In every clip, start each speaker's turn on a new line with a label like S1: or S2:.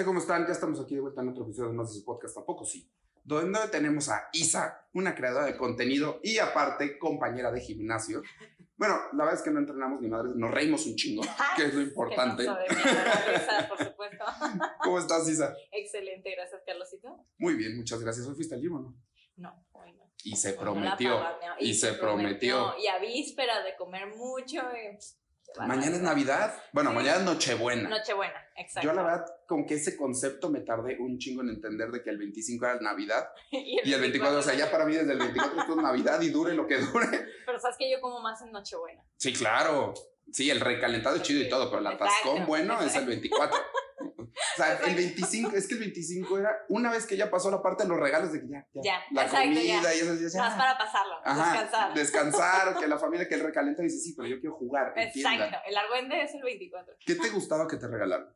S1: gente? ¿Cómo están? Ya estamos aquí de vuelta en otro episodio más de su podcast, tampoco sí. Donde tenemos a Isa, una creadora de contenido y aparte compañera de gimnasio. Bueno, la verdad es que no entrenamos ni madres, nos reímos un chingo, que es lo importante.
S2: No risa, por supuesto.
S1: ¿Cómo estás, Isa?
S2: Excelente, gracias, Carlosito.
S1: Muy bien, muchas gracias. ¿Hoy fuiste al gym o no?
S2: No, hoy no.
S1: Y se
S2: no
S1: prometió. y se prometió.
S2: Y a víspera de comer mucho. y, qué
S1: Mañana es. Navidad. Bueno,
S2: Sí.
S1: mañana es Nochebuena.
S2: Nochebuena, exacto.
S1: Yo la verdad, con que ese concepto me tardé un chingo en entender de que el 25 era Navidad
S2: y
S1: y el 24, o sea, ya para mí desde el 24 esto es Navidad y dure lo que dure.
S2: Pero sabes que yo como más en Nochebuena.
S1: Sí, claro. Sí, el recalentado es chido y todo, pero el atascón
S2: Exacto.
S1: bueno es el 24. O sea, el 25, es que el 25 era una vez que ya pasó la parte de los regalos de que ya, ya,
S2: Ya,
S1: la
S2: exacto,
S1: comida
S2: ya.
S1: y eso, ya, ya.
S2: Más para pasarlo,
S1: Ajá,
S2: descansar.
S1: descansar, que la familia, que el recalentado dice, sí, pero yo quiero jugar, entienda.
S2: Exacto, el argüende es el 24.
S1: ¿Qué te gustaba que te regalaran?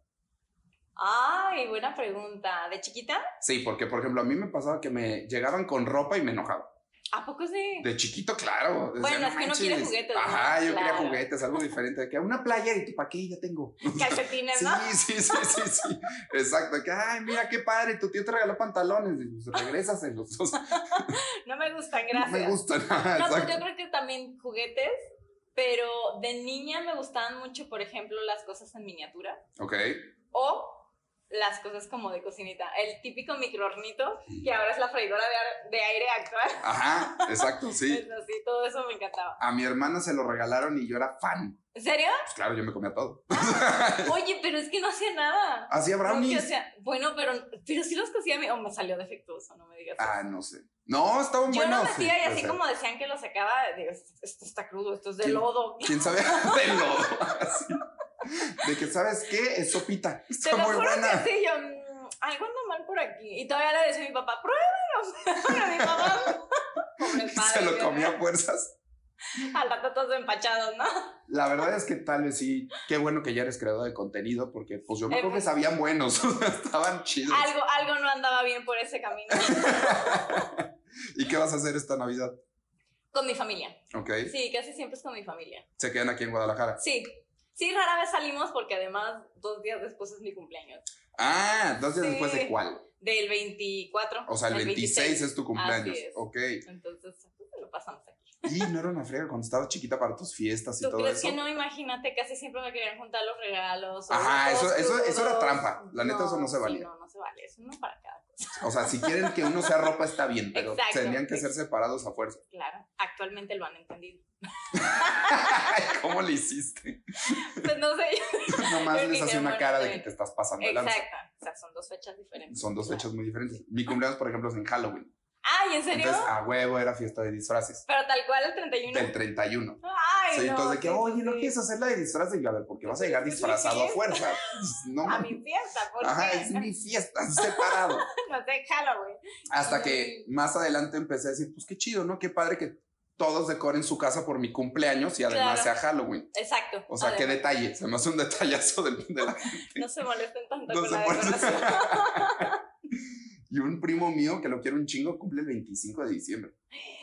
S2: Ay, buena pregunta. ¿De chiquita?
S1: Sí, porque por ejemplo, a mí me pasaba que me llegaban con ropa y me enojaba.
S2: ¿A poco sí?
S1: De chiquito, claro.
S2: Bueno,
S1: "No
S2: es que uno quiere
S1: manches".
S2: juguetes, ¿no?
S1: Ajá, yo quería
S2: Claro.
S1: juguetes, algo diferente. De que una playa y tú, ¿para qué? Ya tengo.
S2: Calcetines,
S1: Sí,
S2: ¿no?
S1: sí, sí, sí, sí. Exacto. Que, ay, mira qué padre, tu tío te regaló pantalones. Y pues regrésaselos. O sea,
S2: No me gustan,
S1: no
S2: gracias.
S1: me gustan.
S2: No, pues yo creo que también juguetes, pero de niña me gustaban mucho, por ejemplo, las cosas en miniatura
S1: Ok.
S2: o las cosas como de cocinita. El típico microhornito, que ahora es la freidora de, de aire actual.
S1: Ajá, exacto, sí.
S2: Es así, todo eso me encantaba.
S1: A mi hermana se lo regalaron y yo era fan.
S2: ¿En serio?
S1: Pues claro, yo me comía todo.
S2: Oye, pero es que no hacía nada.
S1: Hacía
S2: No, o
S1: brownies.
S2: sea, bueno, pero, pero sí los cocía o me salió defectuoso, no me digas.
S1: Ah, no sé. No, estaban
S2: Yo
S1: buenos.
S2: lo metía
S1: sí,
S2: y
S1: o
S2: así
S1: sea,
S2: como decían que lo sacaba, digo, esto está crudo, esto es de
S1: ¿Quién?
S2: lodo.
S1: ¿Quién sabe? De lodo. así. De que, ¿sabes qué? Es sopita.
S2: Te
S1: Está
S2: lo
S1: muy
S2: juro
S1: buena.
S2: que sí, yo, mm, algo anda mal por aquí. Y todavía le decía a mi papá, pruébalos. Pero mi papá, pobre padre,
S1: Se lo comía a fuerzas.
S2: Al rato todos empachados, ¿no?
S1: La verdad es que tal vez sí. Qué bueno que ya eres creador de contenido, porque pues yo me acuerdo que sabían buenos. Estaban chidos.
S2: Algo, algo no andaba bien por ese camino.
S1: ¿Y qué vas a hacer esta Navidad?
S2: Con mi familia.
S1: Ok.
S2: Sí, casi siempre es con mi familia.
S1: Se quedan aquí en Guadalajara.
S2: Sí. Sí, rara vez salimos porque además dos días después es mi cumpleaños.
S1: Ah, dos días
S2: Sí.
S1: después de cuál?
S2: Del 24.
S1: O sea, el 26 es tu cumpleaños.
S2: Así es.
S1: Ok.
S2: Entonces, pues, lo pasamos aquí.
S1: Y no era una friega cuando estabas chiquita para tus fiestas y
S2: ¿Tú
S1: todo
S2: crees
S1: eso.
S2: que no? Imagínate, casi siempre me querían juntar los regalos.
S1: Ajá,
S2: los
S1: eso- eso- eso era trampa. La neta, eso no se
S2: sí,
S1: valía.
S2: no, no se vale. Eso no para cada cosa.
S1: O sea, si quieren que uno sea ropa está bien, pero
S2: Exacto.
S1: tenían que ser separados a fuerza.
S2: Claro, actualmente lo han entendido.
S1: ¿Cómo le hiciste?
S2: Pues no sé.
S1: Nomás les hace una cara de
S2: de-
S1: que te estás pasando de lanza.
S2: Exacto. O sea, son dos fechas diferentes.
S1: Son dos fechas muy diferentes. Mi cumpleaños, por ejemplo, es en Halloween.
S2: Ay, ¿en serio?
S1: Entonces, a huevo era fiesta de disfraces.
S2: Pero tal cual el 31.
S1: Del 31.
S2: Ay,
S1: Sí,
S2: no.
S1: entonces de que, oye, ¿no quieres hacer la de disfraces? Y yo, a ver, ¿por qué vas a llegar disfrazado a fuerza? No,
S2: A mi fiesta, ¿por
S1: Ajá,
S2: qué?
S1: es mi fiesta, separado.
S2: No sé, Halloween.
S1: Hasta que más adelante empecé a decir, pues qué chido, ¿no? Qué padre que todos decoren su casa por mi cumpleaños y además
S2: Claro.
S1: sea Halloween.
S2: Exacto.
S1: O sea, qué detalle, se me hace un detallazo de, de la
S2: No se molesten tanto
S1: No
S2: con
S1: se
S2: la decoración.
S1: Y un primo mío que lo quiere un chingo cumple el 25 de diciembre.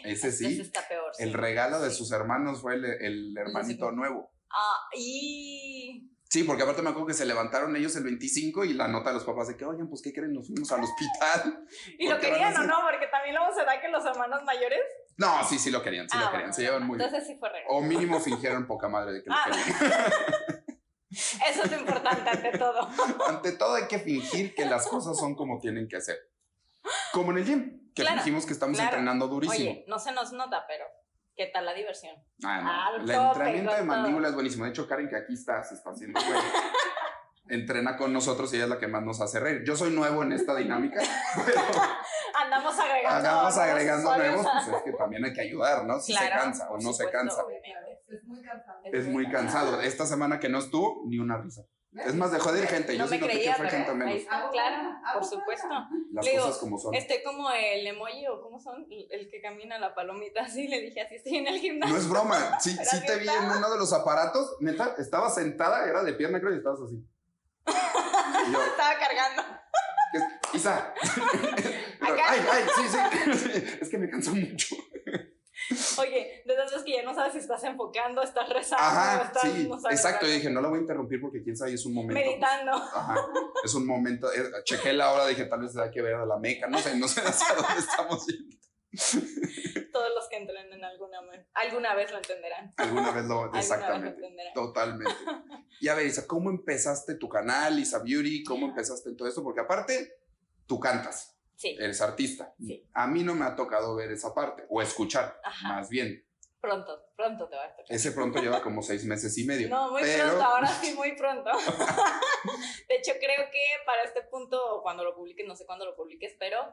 S1: Ese
S2: Ese
S1: sí,
S2: está peor. sí.
S1: el regalo de sus hermanos fue el, el hermanito
S2: Sí.
S1: nuevo.
S2: Ah, y.
S1: Sí, porque aparte me acuerdo que se levantaron ellos el 25 y la nota de los papás de que, oigan, pues, ¿qué creen? Nos fuimos al hospital.
S2: ¿Y lo querían o no? Porque también luego se da que los hermanos mayores.
S1: No, sí, sí lo querían, sí
S2: Ah,
S1: lo
S2: bueno,
S1: querían, se llevan muy bien.
S2: Entonces sí fue regalo.
S1: O mínimo fingieron poca madre de que lo
S2: Ah.
S1: querían.
S2: Eso es lo importante ante todo.
S1: Ante todo hay que fingir que las cosas son como tienen que ser. Como en el gym, que
S2: Claro,
S1: fingimos que estamos
S2: claro.
S1: entrenando durísimo.
S2: Oye, no se nos nota, pero ¿qué tal la diversión?
S1: Ah, no. El entrenamiento de mandíbula
S2: todo.
S1: es buenísimo. De hecho, Karen, que aquí está, se está haciendo güey. Entrena con nosotros y ella es la que más nos hace reír. Yo soy nuevo en esta dinámica, pero
S2: Andamos agregando. nuevos
S1: agregando nuevos, pues es que también hay que ayudar, ¿no? Si se
S2: Claro,
S1: cansa o no se
S2: supuesto,
S1: cansa.
S2: obviamente.
S3: Es muy cansado.
S1: Es muy cansado. Esta semana que no estuvo, ni una risa. Es más, dejó de ir gente. Yo
S2: No
S1: sí
S2: me
S1: que
S2: creía,
S1: fue
S2: pero
S1: gente
S2: ahí
S1: menos.
S2: está, claro, por supuesto.
S1: Las
S2: Le digo,
S1: cosas como son.
S2: Estoy como el emoji o cómo son, el que camina la palomita, así le dije, así estoy en el gimnasio.
S1: No es broma. Sí, sí te vi en uno de los aparatos. Neta, estaba sentada, era de pierna, creo, y estabas así. Y yo,
S2: Estaba cargando.
S1: Isa. Ay, ay, sí, sí. Es que me cansó mucho.
S2: Oye, de todas veces que ya no sabes si estás enfocando, estás rezando,
S1: Ajá,
S2: estás,
S1: sí,
S2: no
S1: exacto. Yo dije, no la voy a interrumpir porque quién sabe, es un momento. pues,
S2: Meditando.
S1: Ajá, es un momento. eh, chequé la hora, dije, tal vez da que ver a la meca. No sé, no sé hacia dónde estamos yendo.
S2: Todos los que entrenen alguna, alguna vez lo entenderán.
S1: Alguna vez lo.
S2: Alguna vez lo
S1: Exactamente.
S2: entenderán.
S1: Totalmente. Y a ver, Isa, ¿cómo empezaste tu canal, Isa Beauty? ¿Cómo empezaste en todo esto? Porque aparte, tú cantas,
S2: Sí,
S1: eres artista.
S2: Sí.
S1: A mí no me ha tocado ver esa parte, o escuchar,
S2: Ajá.
S1: más bien.
S2: Pronto, pronto te va a tocar.
S1: Ese pronto lleva como seis meses y medio.
S2: No, muy
S1: pero-
S2: pronto, ahora sí, muy pronto. de hecho, creo que para este punto, cuando lo publiques, no sé cuándo lo publiques, pero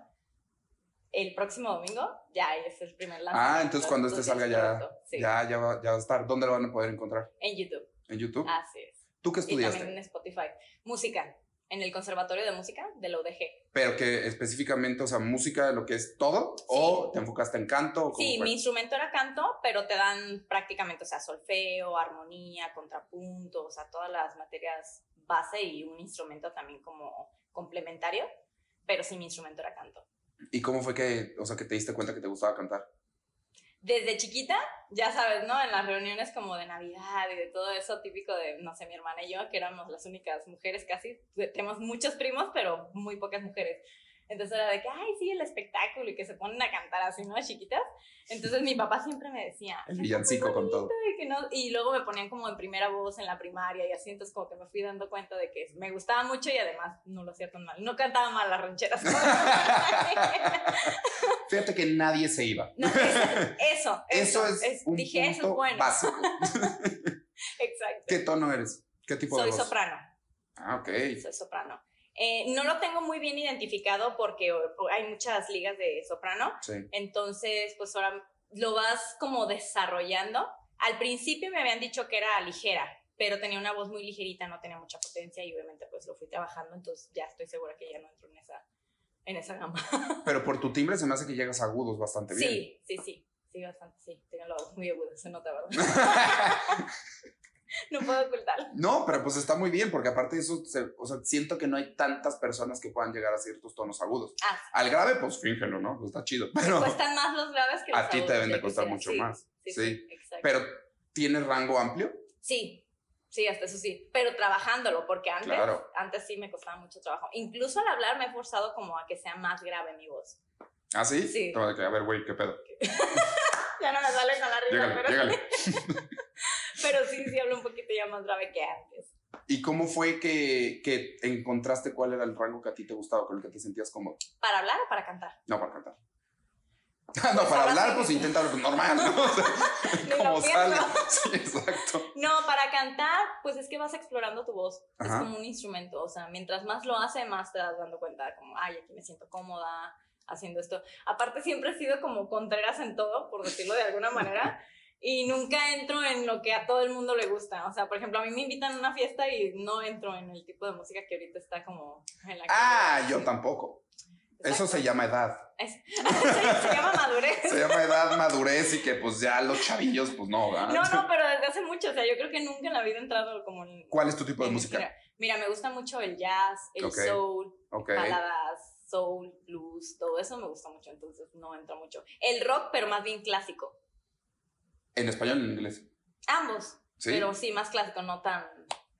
S2: el próximo domingo ya es el primer lanzamiento.
S1: Ah, entonces cuando este salga ya,
S2: sí,
S1: ya, ya, va, ya va a estar. ¿Dónde lo van a poder encontrar?
S2: En YouTube,
S1: ¿En YouTube?
S2: así es.
S1: ¿Tú qué
S2: Y
S1: estudiaste?
S2: también en Spotify. Música, en el Conservatorio de Música de la UDG.
S1: Pero que específicamente, o sea, música, lo que es todo, o te enfocaste en canto.
S2: Sí,
S1: fue?
S2: mi instrumento era canto, pero te dan prácticamente, o sea, solfeo, armonía, contrapunto, o sea, todas las materias base y un instrumento también como complementario, pero sí mi instrumento era canto.
S1: ¿Y cómo fue que, o sea, que te diste cuenta que te gustaba cantar?
S2: Desde chiquita, ya sabes, ¿no? En las reuniones como de Navidad y de todo eso típico de, no sé, mi hermana y yo, que éramos las únicas mujeres casi, tenemos muchos primos, pero muy pocas mujeres. Entonces era de que, ay, sí, el espectáculo y que se ponen a cantar así, ¿no? Chiquitas. Entonces mi papá siempre me decía,
S1: El
S2: "Canta
S1: villancico con todo.
S2: y, que no- y luego me ponían como en primera voz en la primaria y así, entonces como que me fui dando cuenta de que me gustaba mucho y además no lo hacía tan mal. No cantaba mal las rancheras.
S1: Fíjate que nadie se iba.
S2: No, eso, eso,
S1: Eso es, un
S2: dije, eso
S1: punto
S2: es bueno.
S1: básico.
S2: Exacto.
S1: ¿Qué tono eres? ¿Qué tipo
S2: Soy
S1: de voz?
S2: soprano,
S1: Ah, ok.
S2: soy soprano. Eh, no lo tengo muy bien identificado porque hay muchas ligas de soprano,
S1: Sí.
S2: entonces pues ahora lo vas como desarrollando. Al principio me habían dicho que era ligera, pero tenía una voz muy ligerita, no tenía mucha potencia y obviamente pues lo fui trabajando, entonces ya estoy segura que ya no entro en esa, en esa gama.
S1: Pero por tu timbre se me hace que llegas agudos bastante bien.
S2: Sí, sí, sí, sí, bastante, sí, tengo la voz muy aguda, se nota, ¿verdad? no puedo ocultarlo.
S1: no, pero pues está muy bien, porque aparte de eso, se- o sea, siento que no hay tantas personas que puedan llegar a ciertos tonos agudos.
S2: Ah,
S1: Al grave, pues fíngelo, ¿no? Pues está chido. Pero
S2: cuestan más los graves que los
S1: a ti te deben de costar
S2: quisiera.
S1: mucho
S2: Sí,
S1: más.
S2: Sí,
S1: Sí.
S2: sí, exacto.
S1: Pero tienes rango amplio.
S2: sí, sí, hasta eso sí, pero trabajándolo, porque antes,
S1: Claro.
S2: antes sí me costaba mucho trabajo. Incluso al hablar me he forzado como a que sea más grave mi voz.
S1: ¿Ah, sí?
S2: Sí.
S1: A ver, güey, ¿qué pedo?
S2: Ya no me sale con la risa,
S1: Llégale,
S2: pero,
S1: llégale.
S2: pero sí, sí hablo un poquito ya más grave que antes.
S1: ¿Y cómo fue que, que encontraste cuál era el rango que a ti te gustaba, con el que te sentías cómodo?
S2: ¿Para hablar o para cantar?
S1: No, para cantar. no, para
S2: ahora
S1: hablar,
S2: sí.
S1: pues intenta hablar normal, ¿no? O sea, como sale. Sí, exacto.
S2: No, para cantar, pues es que vas explorando tu voz.
S1: Ajá.
S2: Es como un instrumento. O sea, mientras más lo hace, más te das dando cuenta, como, ay, aquí me siento cómoda haciendo esto. Aparte, siempre he sido como contreras en todo, por decirlo de alguna manera. Y nunca entro en lo que a todo el mundo le gusta. O sea, por ejemplo, a mí me invitan a una fiesta y no entro en el tipo de música que ahorita está como en la
S1: Ah, yo tampoco. Eso se llama edad.
S2: Es- se, se llama madurez.
S1: Se llama edad, madurez y que pues ya los chavillos, pues no, ¿verdad?
S2: No, no, pero desde hace mucho. O sea, yo creo que nunca en la vida he entrado como en...
S1: ¿Cuál es tu tipo de música?
S2: Mira, mira, me gusta mucho el jazz, el soul,
S1: Ok.
S2: baladas, soul, blues, todo eso me gusta mucho, entonces no entro mucho. El rock, pero más bien clásico.
S1: ¿En español o en inglés?
S2: Ambos,
S1: Sí.
S2: pero sí, más clásico, no tan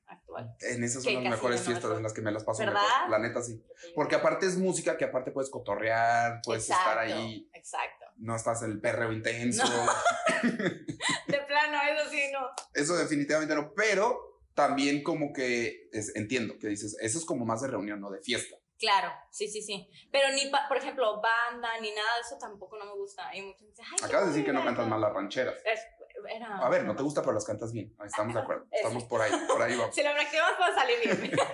S2: actual.
S1: En esas
S2: Que
S1: son las mejores
S2: no
S1: fiestas en las que me las paso
S2: ¿Verdad?
S1: mejor. La neta sí. Porque aparte es música que aparte puedes cotorrear, puedes estar ahí,
S2: Exacto.
S1: no estás en el perreo intenso.
S2: De plano, eso sí, no.
S1: Eso definitivamente no, pero también como que es- entiendo que dices, eso es como más de reunión, no de fiesta.
S2: Claro, sí, sí, sí. Pero ni, pa- por ejemplo, banda, ni nada de eso tampoco no me gusta. Y dicen, ay, qué
S1: Acabas de decir que no
S2: aburrida".
S1: cantas mal las rancheras.
S2: Es- era...
S1: A ver, no te gusta, pero las cantas bien. Estamos de acuerdo. Estamos por ahí, por ahí vamos.
S2: Si lo practicamos puede salir bien.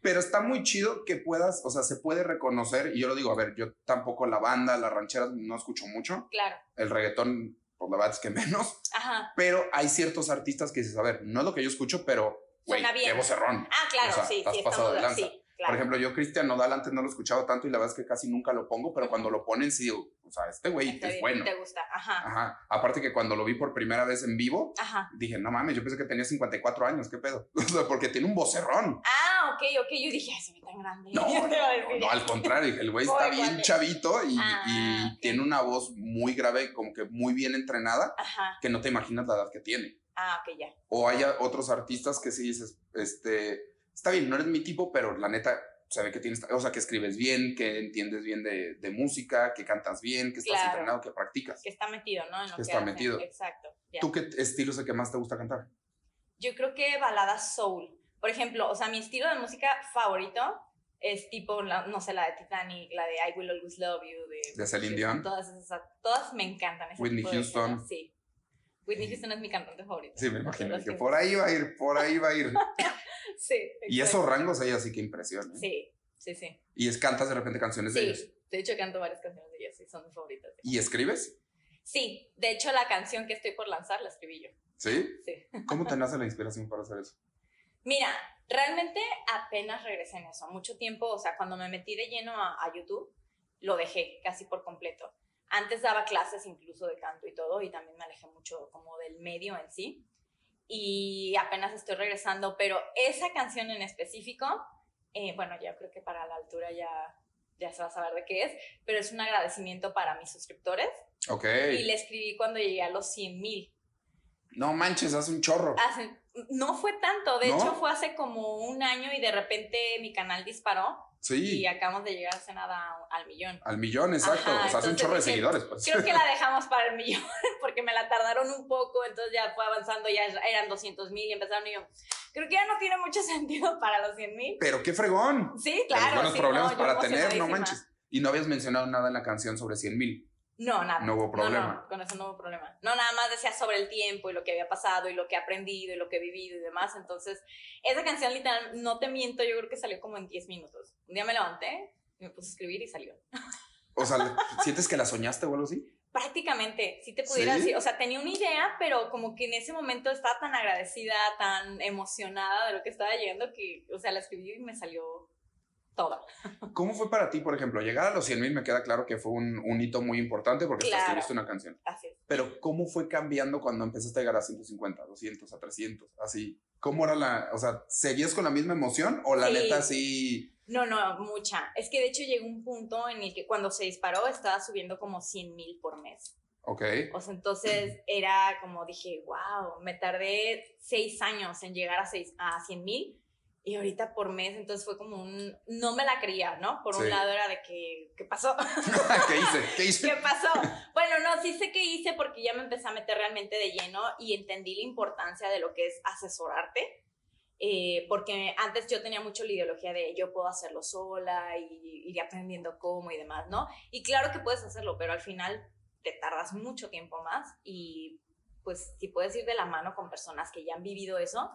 S1: Pero está muy chido que puedas, o sea, se puede reconocer, y yo lo digo, a ver, yo tampoco la banda, las rancheras no escucho mucho,
S2: claro.
S1: el reggaetón, pues la verdad es que menos,
S2: Ajá.
S1: pero hay ciertos artistas que dices, a ver, no es lo que yo escucho, pero, güey,
S2: Suena bien.
S1: qué vocerrón.
S2: Ah, claro,
S1: O sea,
S2: sí, sí, estamos
S1: de lanza.
S2: Sí, claro.
S1: Por ejemplo, yo Cristian Nodal antes no lo escuchaba tanto y la verdad es que casi nunca lo pongo, pero cuando lo ponen sí digo, o sea, este güey
S2: Está
S1: es
S2: bien,
S1: bueno.
S2: Te gusta, ajá.
S1: Ajá. Aparte que cuando lo vi por primera vez en vivo,
S2: Ajá.
S1: dije, no mames, yo pensé que tenía 54 años, ¿qué pedo? O sea, porque tiene un vocerrón.
S2: Ah, ok, ok. Yo dije, se ve tan grande.
S1: No, no, al contrario, el güey está bien chavito y,
S2: Ah,
S1: y tiene una voz muy grave, como que muy bien entrenada,
S2: Ajá.
S1: que no te imaginas la edad que tiene.
S2: Ah, ok, ya.
S1: O hay otros artistas que sí dices, este, está bien, no eres mi tipo, pero la neta se ve que tienes, o sea, que escribes bien, que entiendes bien de, de música, que cantas bien, que estás
S2: Claro.
S1: entrenado, que practicas.
S2: Que está metido, ¿no? En lo
S1: Que
S2: que
S1: está
S2: hace.
S1: metido.
S2: Exacto. ya.
S1: ¿Tú qué estilo es el que más te gusta cantar?
S2: Yo creo que balada soul. Por ejemplo, o sea, mi estilo de música favorito es tipo, la- no sé, la de Titanic, la de I Will Always Love You, de,
S1: ¿De Celine Dion?
S2: Todas esas, todas me encantan. ese
S1: Whitney
S2: tipo de
S1: Houston.
S2: género, Sí. Whitney Houston es mi cantante favorito.
S1: Sí, me imagino que por ahí va a ir, por ahí va a ir.
S2: Sí.
S1: Y
S2: exacto.
S1: esos rangos ella sí que impresionan.
S2: Sí, sí, sí.
S1: Y es cantas de repente canciones de ellos.
S2: Sí, de hecho canto varias canciones de ellos, sí, son mis favoritas. sí.
S1: ¿Y escribes?
S2: Sí, de hecho la canción que estoy por lanzar la escribí yo.
S1: ¿Sí?
S2: Sí.
S1: ¿Cómo te nace la inspiración para hacer eso?
S2: Mira, realmente apenas regresé en eso. Mucho tiempo, o sea, cuando me metí de lleno a, a YouTube, lo dejé casi por completo. Antes daba clases incluso de canto y todo, y también me alejé mucho como del medio en sí. Y apenas estoy regresando, pero esa canción en específico, eh, bueno, ya creo que para la altura ya, ya se va a saber de qué es, pero es un agradecimiento para mis suscriptores.
S1: Ok.
S2: Y le escribí cuando llegué a los 100 mil.
S1: No manches, hace un chorro.
S2: Hace- no fue tanto, de
S1: ¿No?
S2: hecho fue hace como un año y de repente mi canal disparó
S1: Sí.
S2: y acabamos de llegar hace nada al millón.
S1: Al millón, exacto.
S2: Ajá,
S1: o sea, hace un chorro de seguidores, pues.
S2: Creo que la dejamos para el millón porque me la tardaron un poco, entonces ya fue avanzando, ya eran 200 mil y empezaron y yo, creo que ya no tiene mucho sentido para los 100 mil.
S1: Pero qué fregón.
S2: Sí,
S1: los
S2: claro.
S1: buenos
S2: sí,
S1: problemas
S2: no,
S1: para tener, no manches. Y no habías mencionado nada en la canción sobre 100 mil.
S2: No, nada.
S1: No hubo problema.
S2: No, con eso no hubo problema. No, nada más decía sobre el tiempo y lo que había pasado y lo que he aprendido y lo que he vivido y demás. Entonces, esa canción literal, no te miento, yo creo que salió como en 10 minutos. Un día me levanté y me puse a escribir y salió.
S1: O sea, ¿le- ¿sientes que la soñaste o algo así?
S2: Prácticamente, si te pudiera
S1: ¿Sí?
S2: decir, o sea, tenía una idea, pero como que en ese momento estaba tan agradecida, tan emocionada de lo que estaba llegando que, o sea, la escribí y me salió toda.
S1: ¿Cómo fue para ti, por ejemplo? Llegar a los 100 mil me queda claro que fue un, un hito muy importante porque
S2: Claro.
S1: escribiste una canción.
S2: Así es.
S1: Pero ¿cómo fue cambiando cuando empezaste a llegar a 150, 200, a 300? Así. ¿Cómo era la, o sea, seguías con la misma emoción o la
S2: Sí.
S1: neta sí?
S2: No, no, mucha. Es que de hecho llegó un punto en el que cuando se disparó estaba subiendo como 100 mil por mes.
S1: Ok.
S2: O sea, entonces era como dije, wow, me tardé seis años en llegar a, seis, a 100 mil y ahorita por mes, entonces fue como un, no me la creía, ¿no? Por
S1: Sí.
S2: un lado era de que, ¿qué pasó?
S1: ¿Qué hice? ¿Qué hice?
S2: ¿Qué pasó? Bueno, no, sí sé qué hice porque ya me empecé a meter realmente de lleno y entendí la importancia de lo que es asesorarte. eh, porque antes yo tenía mucho la ideología de yo puedo hacerlo sola y ir aprendiendo cómo y demás, ¿no? Y claro que puedes hacerlo, pero al final te tardas mucho tiempo más y pues si puedes ir de la mano con personas que ya han vivido eso,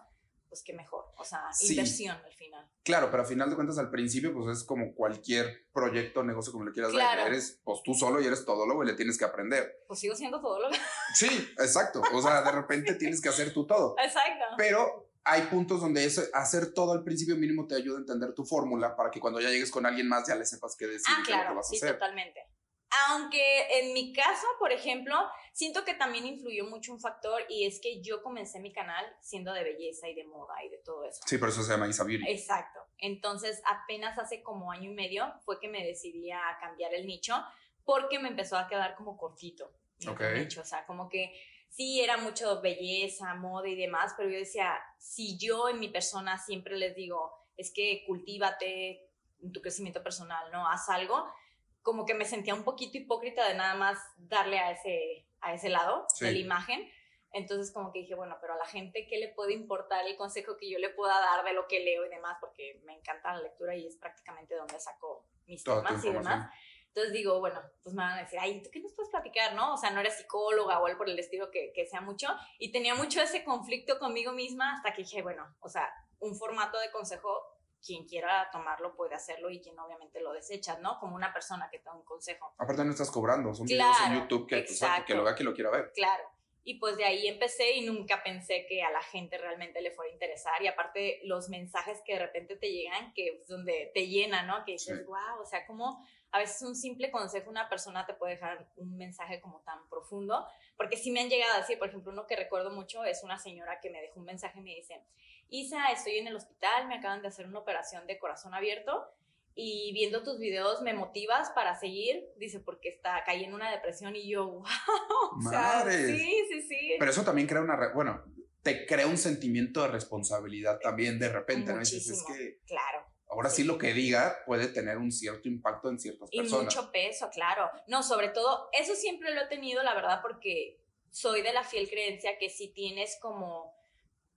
S2: pues qué mejor. O sea,
S1: Sí.
S2: inversión al final.
S1: Claro, pero a final de cuentas al principio pues es como cualquier proyecto, negocio como le quieras
S2: Claro.
S1: ver. Eres pues tú solo y eres todólogo y le tienes que aprender.
S2: Pues sigo siendo todo lo que...
S1: Sí, exacto. O sea, de repente tienes que hacer tú todo.
S2: Exacto.
S1: Pero hay puntos donde eso, hacer todo al principio mínimo te ayuda a entender tu fórmula para que cuando ya llegues con alguien más ya le sepas qué decir
S2: Ah,
S1: y qué es lo que
S2: claro,
S1: vas a
S2: sí,
S1: hacer.
S2: totalmente. Aunque en mi caso, por ejemplo, siento que también influyó mucho un factor y es que yo comencé mi canal siendo de belleza y de moda y de todo eso.
S1: Sí, por eso se llama Isa Beauty.
S2: Exacto. Entonces, apenas hace como año y medio fue que me decidí a cambiar el nicho porque me empezó a quedar como cortito.
S1: Ok.
S2: nicho. O sea, como que sí era mucho belleza, moda y demás, pero yo decía, si yo en mi persona siempre les digo, es que cultívate en tu crecimiento personal, ¿no? Haz algo, como que me sentía un poquito hipócrita de nada más darle a ese, a ese lado
S1: Sí.
S2: de la imagen. Entonces como que dije, bueno, pero a la gente, ¿qué le puede importar el consejo que yo le pueda dar de lo que leo y demás? Porque me encanta la lectura y es prácticamente donde saco mis
S1: Toda
S2: temas y demás. Entonces digo, bueno, pues me van a decir, ay, ¿tú qué nos puedes platicar, no? O sea, no eres psicóloga o algo por el estilo que, que sea mucho. Y tenía mucho ese conflicto conmigo misma hasta que dije, bueno, o sea, un formato de consejo, quien quiera tomarlo puede hacerlo y quien obviamente lo desecha, ¿no? Como una persona que te da un consejo.
S1: Aparte no estás cobrando, son videos en
S2: Claro,
S1: YouTube que, pues, que lo vea que lo quiera ver.
S2: Claro. Y pues de ahí empecé y nunca pensé que a la gente realmente le fuera a interesar. Y aparte los mensajes que de repente te llegan, que es donde te llenan, ¿no? Que dices,
S1: Sí.
S2: wow, o sea, como a veces un simple consejo, una persona te puede dejar un mensaje como tan profundo. Porque sí me han llegado a decir, por ejemplo, uno que recuerdo mucho es una señora que me dejó un mensaje y me dice, Isa, estoy en el hospital, me acaban de hacer una operación de corazón abierto y viendo tus videos me motivas para seguir, dice, porque está, caí en una depresión y yo, wow, o sea, sí, sí, sí.
S1: Pero eso también crea una, bueno, te crea un sentimiento de responsabilidad también de repente,
S2: Muchísimo, ¿no? es que, claro.
S1: Ahora sí. lo que diga puede tener un cierto impacto en ciertas personas.
S2: Y mucho peso, claro. No, sobre todo, eso siempre lo he tenido, la verdad, porque soy de la fiel creencia que si tienes como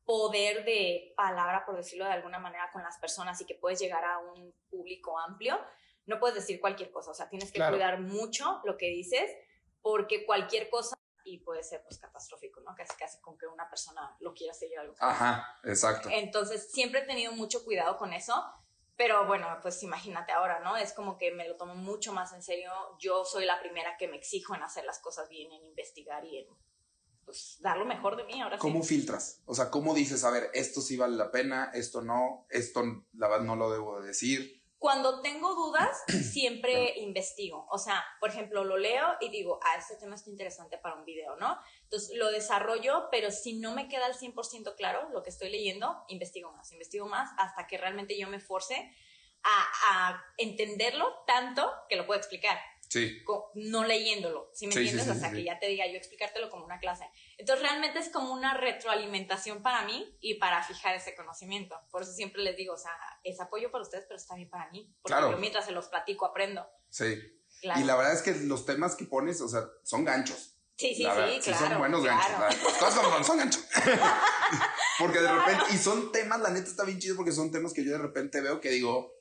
S2: poder de palabra, por decirlo de alguna manera, con las personas y que puedes llegar a un público amplio, no puedes decir cualquier cosa, o sea, tienes que cuidar mucho lo que dices, porque cualquier cosa y puede ser pues catastrófico, ¿no? Casi casi con que una persona lo quiera seguir algo.
S1: Ajá, exacto.
S2: Entonces, siempre he tenido mucho cuidado con eso, pero bueno, pues imagínate ahora, ¿no? Es como que me lo tomo mucho más en serio. Yo soy la primera que me exijo en hacer las cosas bien, en investigar y en pues, dar lo mejor de mí ahora
S1: ¿Cómo filtras? O sea, ¿cómo dices, a ver, esto sí vale la pena, esto no, esto la verdad no lo debo decir?
S2: Cuando tengo dudas, siempre investigo. O sea, por ejemplo, lo leo y digo, ah, este tema está interesante para un video, ¿no? Entonces lo desarrollo, pero si no me queda al 100% claro lo que estoy leyendo, investigo más, investigo más hasta que realmente yo me force a, a entenderlo tanto que lo puedo explicar.
S1: Sí.
S2: No leyéndolo, si me entiendes? Hasta que ya te diga yo explicártelo como una clase. Entonces realmente es como una retroalimentación para mí y para fijar ese conocimiento. Por eso siempre les digo, o sea, es apoyo para ustedes, pero está bien para mí. Porque yo mientras se los platico aprendo.
S1: Sí. Y la verdad es que los temas que pones, o sea, son ganchos.
S2: Sí, sí, sí, claro.
S1: Son buenos ganchos. Todos son, son ganchos. porque de repente, y son temas, la neta está bien chido porque son temas que yo de repente veo que digo,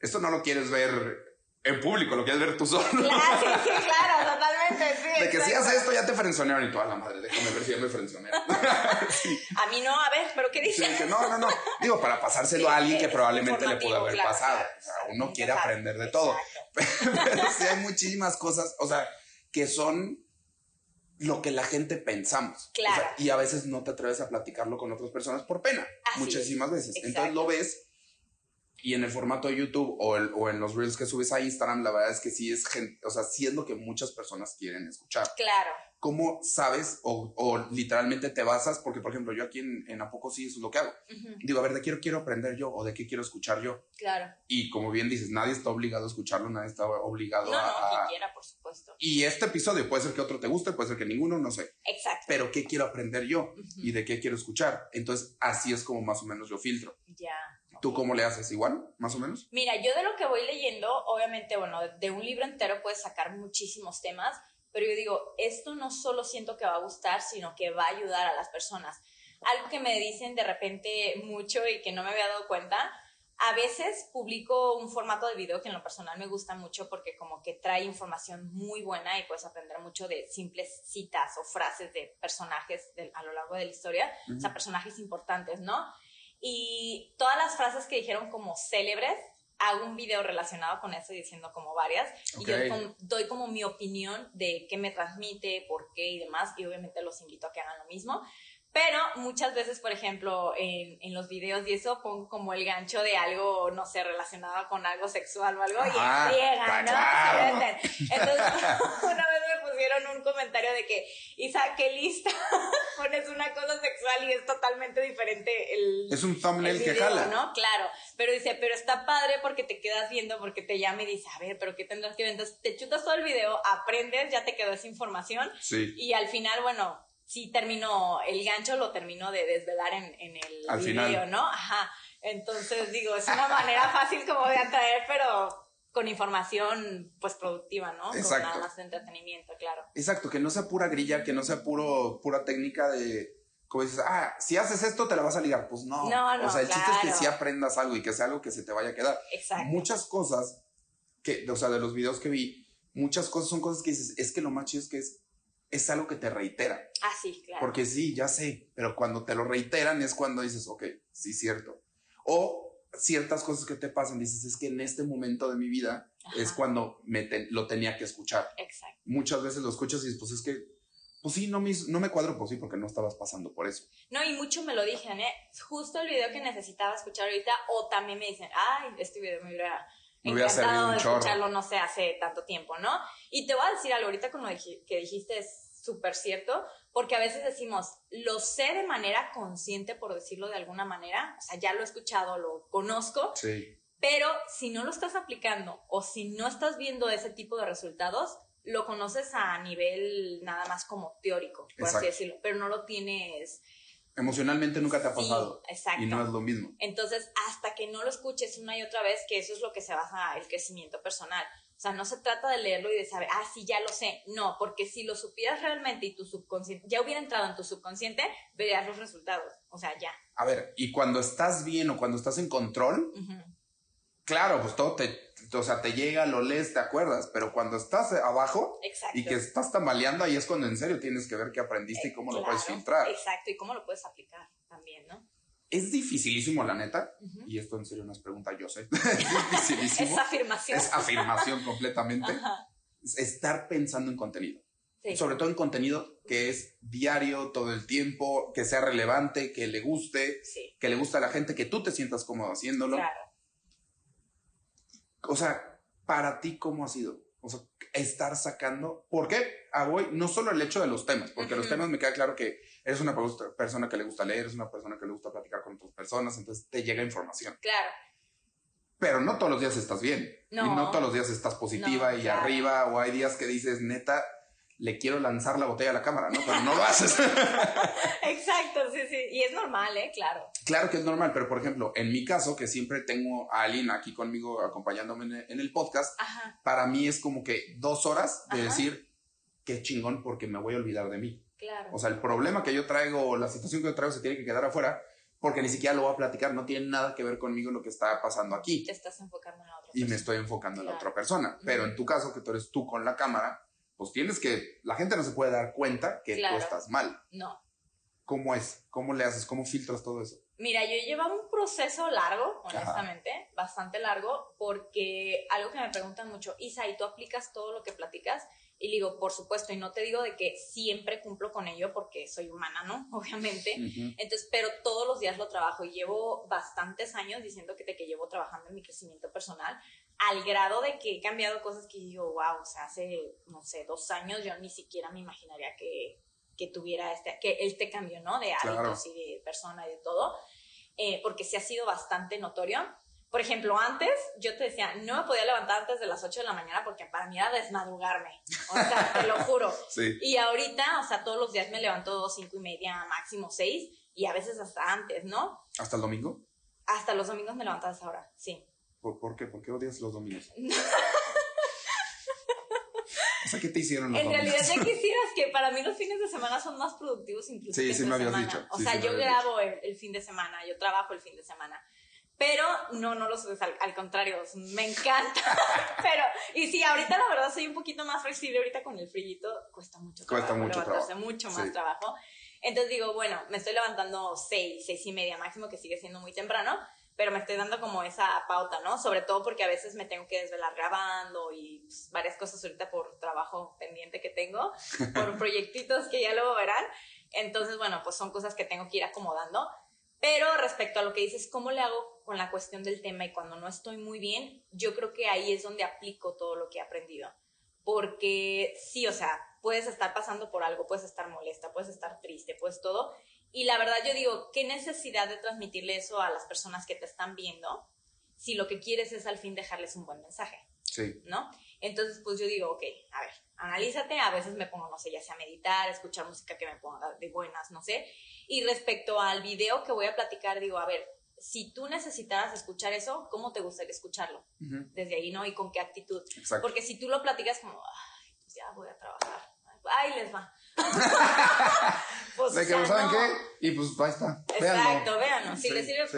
S1: esto no lo quieres ver en público, lo quieres ver tú solo.
S2: Claro, sí, claro, totalmente, sí.
S1: De que si haces esto ya te frenzonearon y toda la madre, déjame ver si ya me frenzonearon.
S2: A mí no, a ver, pero ¿qué dices?
S1: Sí, no, no, no. Digo, para pasárselo a alguien que probablemente le pudo haber pasado. O sea, uno quiere aprender de todo. Pero, sí hay muchísimas cosas, o sea, que son lo que la gente pensamos.
S2: Claro.
S1: y a veces no te atreves a platicarlo con otras personas por pena. muchísimas veces. Entonces lo ves y en el formato de YouTube o, el, o, en los reels que subes a Instagram, la verdad es que sí es gente, o sea, sí es lo que muchas personas quieren escuchar.
S2: Claro.
S1: ¿Cómo sabes o, o literalmente te basas? Porque, por ejemplo, yo aquí en, en Apoco sí eso es lo que hago. Digo, a ver, ¿de qué quiero aprender yo o de qué quiero escuchar yo?
S2: Claro.
S1: Y como bien dices, nadie está obligado a escucharlo, nadie está obligado
S2: no,
S1: a...
S2: No, no, quiera, por supuesto.
S1: Y este episodio puede ser que otro te guste, puede ser que ninguno, no sé.
S2: Exacto.
S1: Pero ¿qué quiero aprender yo? Y de qué quiero escuchar. Entonces, así es como más o menos yo filtro.
S2: Ya.
S1: ¿Tú cómo le haces? ¿Igual, más o menos?
S2: Mira, yo de lo que voy leyendo, obviamente, bueno, de un libro entero puedes sacar muchísimos temas, pero yo digo, esto no solo siento que va a gustar, sino que va a ayudar a las personas. Algo que me dicen de repente mucho y que no me había dado cuenta, a veces publico un formato de video que en lo personal me gusta mucho porque como que trae información muy buena y puedes aprender mucho de simples citas o frases de personajes a lo largo de la historia, o sea, personajes importantes, ¿no? Y todas las frases que dijeron como célebres, hago un video relacionado con eso diciendo como varias. Y yo doy como mi opinión de qué me transmite, por qué y demás. Y obviamente los invito a que hagan lo mismo. Pero muchas veces, por ejemplo, en, en, los videos y eso pongo como el gancho de algo, no sé, relacionado con algo sexual o algo y friega, ¿no? Entonces, una vez me pusieron un comentario de que, Isa, qué lista, pones una cosa sexual y es totalmente diferente el
S1: Es un thumbnail que jala.
S2: ¿no? Claro, pero dice, pero está padre porque te quedas viendo, porque te llama y dice, a ver, pero ¿qué tendrás que ver? Entonces te chutas todo el video, aprendes, ya te quedó esa información
S1: sí.
S2: y al final, bueno, sí terminó, el gancho lo terminó de desvelar en, en el video, ¿no? Ajá. Entonces, digo, es una manera fácil como de atraer, pero con información, pues, productiva, ¿no?
S1: Exacto.
S2: Con nada más de entretenimiento, claro.
S1: Exacto, que no sea pura grilla, que no sea puro, pura técnica de, como dices, ah, si haces esto te la vas a ligar. Pues no.
S2: No, no,
S1: O sea, el
S2: chiste
S1: es que sí aprendas algo y que sea algo que se te vaya a quedar.
S2: Exacto.
S1: Muchas cosas, que, o sea, de los videos que vi, muchas cosas son cosas que dices, es que lo más chido es que es es algo que te reitera.
S2: Ah, sí, claro.
S1: Porque sí, ya sé, pero cuando te lo reiteran es cuando dices, ok, sí, cierto. O ciertas cosas que te pasan, dices, es que en este momento de mi vida es cuando me lo tenía que escuchar.
S2: Exacto.
S1: Muchas veces lo escuchas y dices, pues es que, pues sí, no me, no me cuadro, pues sí, porque no estabas pasando por eso.
S2: No, y mucho me lo dijeron, ¿eh? Justo el video que necesitaba escuchar ahorita, o también me dicen, ay, este video me hubiera
S1: me hubiera servido un chorro.
S2: escucharlo, no sé, hace tanto tiempo, ¿no? Y te voy a decir algo ahorita con lo que dijiste es súper cierto, porque a veces decimos, lo sé de manera consciente, por decirlo de alguna manera, o sea, ya lo he escuchado, lo conozco,
S1: Sí.
S2: pero si no lo estás aplicando o si no estás viendo ese tipo de resultados, lo conoces a nivel nada más como teórico, por
S1: Exacto.
S2: así decirlo, pero no lo tienes...
S1: Emocionalmente nunca te ha
S2: Sí,
S1: pasado.
S2: exacto.
S1: Y no es lo mismo.
S2: Entonces, hasta que no lo escuches una y otra vez, que eso es lo que se basa el crecimiento personal. O sea, no se trata de leerlo y de saber, ah, sí, ya lo sé. No, porque si lo supieras realmente y tu subconsciente, ya hubiera entrado en tu subconsciente, verías los resultados. O sea, ya.
S1: A ver, y cuando estás bien o cuando estás en control, claro, pues todo te, o sea, te llega, lo lees, te acuerdas, pero cuando estás abajo
S2: Exacto.
S1: y que estás tambaleando, ahí es cuando en serio tienes que ver qué aprendiste y cómo lo puedes filtrar.
S2: Exacto, y cómo lo puedes aplicar también, ¿no?
S1: Es dificilísimo, la neta, y esto en serio no es pregunta, yo sé, es dificilísimo.
S2: Esa afirmación.
S1: Es afirmación completamente.
S2: Ajá.
S1: Es estar pensando en contenido.
S2: Sí.
S1: Sobre todo en contenido que es diario, todo el tiempo, que sea relevante, que le guste,
S2: Sí,
S1: que le guste a la gente, que tú te sientas cómodo haciéndolo.
S2: claro.
S1: O sea, para ti, ¿cómo ha sido? O sea, estar sacando. ¿Por qué? Ah, voy, no solo el hecho de los temas, porque los temas me queda claro que eres una pers- persona que le gusta leer, eres una persona que le gusta platicar con otras personas, entonces te llega información.
S2: Claro.
S1: Pero no todos los días estás bien.
S2: No.
S1: Y no todos los días estás positiva
S2: No,
S1: y
S2: claro.
S1: arriba, o hay días que dices, neta, le quiero lanzar la botella a la cámara, ¿no? Pero no lo haces.
S2: Exacto, sí, sí. Y es normal, ¿eh? Claro.
S1: claro que es normal, pero por ejemplo, en mi caso, que siempre tengo a Aline aquí conmigo acompañándome en el- en el podcast,
S2: Ajá,
S1: para mí es como que dos horas de
S2: Ajá.
S1: decir, qué chingón porque me voy a olvidar de mí.
S2: Claro.
S1: O sea, el problema que yo traigo, o la situación que yo traigo se tiene que quedar afuera porque ni siquiera lo voy a platicar, no tiene nada que ver conmigo lo que está pasando aquí.
S2: Te estás enfocando en la otra
S1: Y me
S2: persona.
S1: estoy enfocando en la
S2: Claro.
S1: otra persona. Pero en tu caso, que tú eres tú con la cámara, pues tienes que, la gente no se puede dar cuenta que
S2: Claro.
S1: tú estás mal.
S2: No.
S1: ¿Cómo es? ¿Cómo le haces? ¿Cómo filtras todo eso?
S2: Mira, yo llevaba un proceso largo,
S1: Ajá.
S2: honestamente, bastante largo, porque algo que me preguntan mucho, Isa, ¿y tú aplicas todo lo que platicas? Y digo, por supuesto, y no te digo de que siempre cumplo con ello porque soy humana, ¿no? Obviamente.
S1: Ujú.
S2: Entonces, pero todos los días lo trabajo y llevo bastantes años diciendo que, te, que llevo trabajando en mi crecimiento personal, al grado de que he cambiado cosas que digo, wow, o sea, hace, no sé, dos años yo ni siquiera me imaginaría que, que tuviera este, que este cambio, ¿no? De hábitos
S1: Claro.
S2: y de persona y de todo, eh, porque sí ha sido bastante notorio. Por ejemplo, antes yo te decía, no me podía levantar antes de las 8 de la mañana porque para mí era desmadrugarme. O sea, te lo juro.
S1: Sí.
S2: Y ahorita, o sea, todos los días me levanto cinco y media, máximo seis, y a veces hasta antes, ¿no?
S1: ¿Hasta el domingo?
S2: Hasta los domingos me levanto a esa hora, sí.
S1: ¿Por, por qué? ¿Por qué odias los domingos? o sea, ¿qué te hicieron los
S2: En
S1: domingos?
S2: realidad ya quisieras que para mí los fines de semana son más productivos incluso
S1: Sí, sí me habías
S2: semana.
S1: dicho,
S2: O
S1: sí,
S2: sea,
S1: sí
S2: yo grabo el, el fin de semana, yo trabajo el fin de semana. Pero no, no lo subes al, al contrario, me encanta. Pero, y sí, ahorita la verdad soy un poquito más flexible, ahorita con el frillito cuesta mucho
S1: Cuesta
S2: trabajo
S1: mucho
S2: levantarse,
S1: trabajo.
S2: mucho más
S1: Sí.
S2: trabajo. Entonces digo, bueno, me estoy levantando seis, seis y media máximo, que sigue siendo muy temprano, pero me estoy dando como esa pauta, ¿no? Sobre todo porque a veces me tengo que desvelar grabando y pues, varias cosas ahorita por trabajo pendiente que tengo, por proyectitos que ya luego verán. Entonces, bueno, pues son cosas que tengo que ir acomodando. Pero respecto a lo que dices, ¿cómo le hago con la cuestión del tema y cuando no estoy muy bien? Yo creo que ahí es donde aplico todo lo que he aprendido. Porque sí, o sea, puedes estar pasando por algo, puedes estar molesta, puedes estar triste, pues todo. Y la verdad yo digo, ¿qué necesidad de transmitirle eso a las personas que te están viendo si lo que quieres es al fin dejarles un buen mensaje?
S1: Sí.
S2: ¿no? Entonces, pues yo digo, ok, a ver, analízate, a veces me pongo, no sé, ya sea meditar, escuchar música que me ponga de buenas, no sé. Y respecto al video que voy a platicar, digo, a ver, si tú necesitaras escuchar eso, ¿cómo te gustaría escucharlo?
S1: Ujú.
S2: Desde ahí, ¿no? Y con qué actitud.
S1: Exacto.
S2: Porque si tú lo platicas como, ay, pues ya voy a trabajar, ay, les va. pues,
S1: De que,
S2: sea,
S1: ¿saben
S2: no.
S1: qué? Y pues ahí está.
S2: Exacto,
S1: Véanlo.
S2: véanlo. Si
S1: Sí,
S2: les sirve,
S1: sí.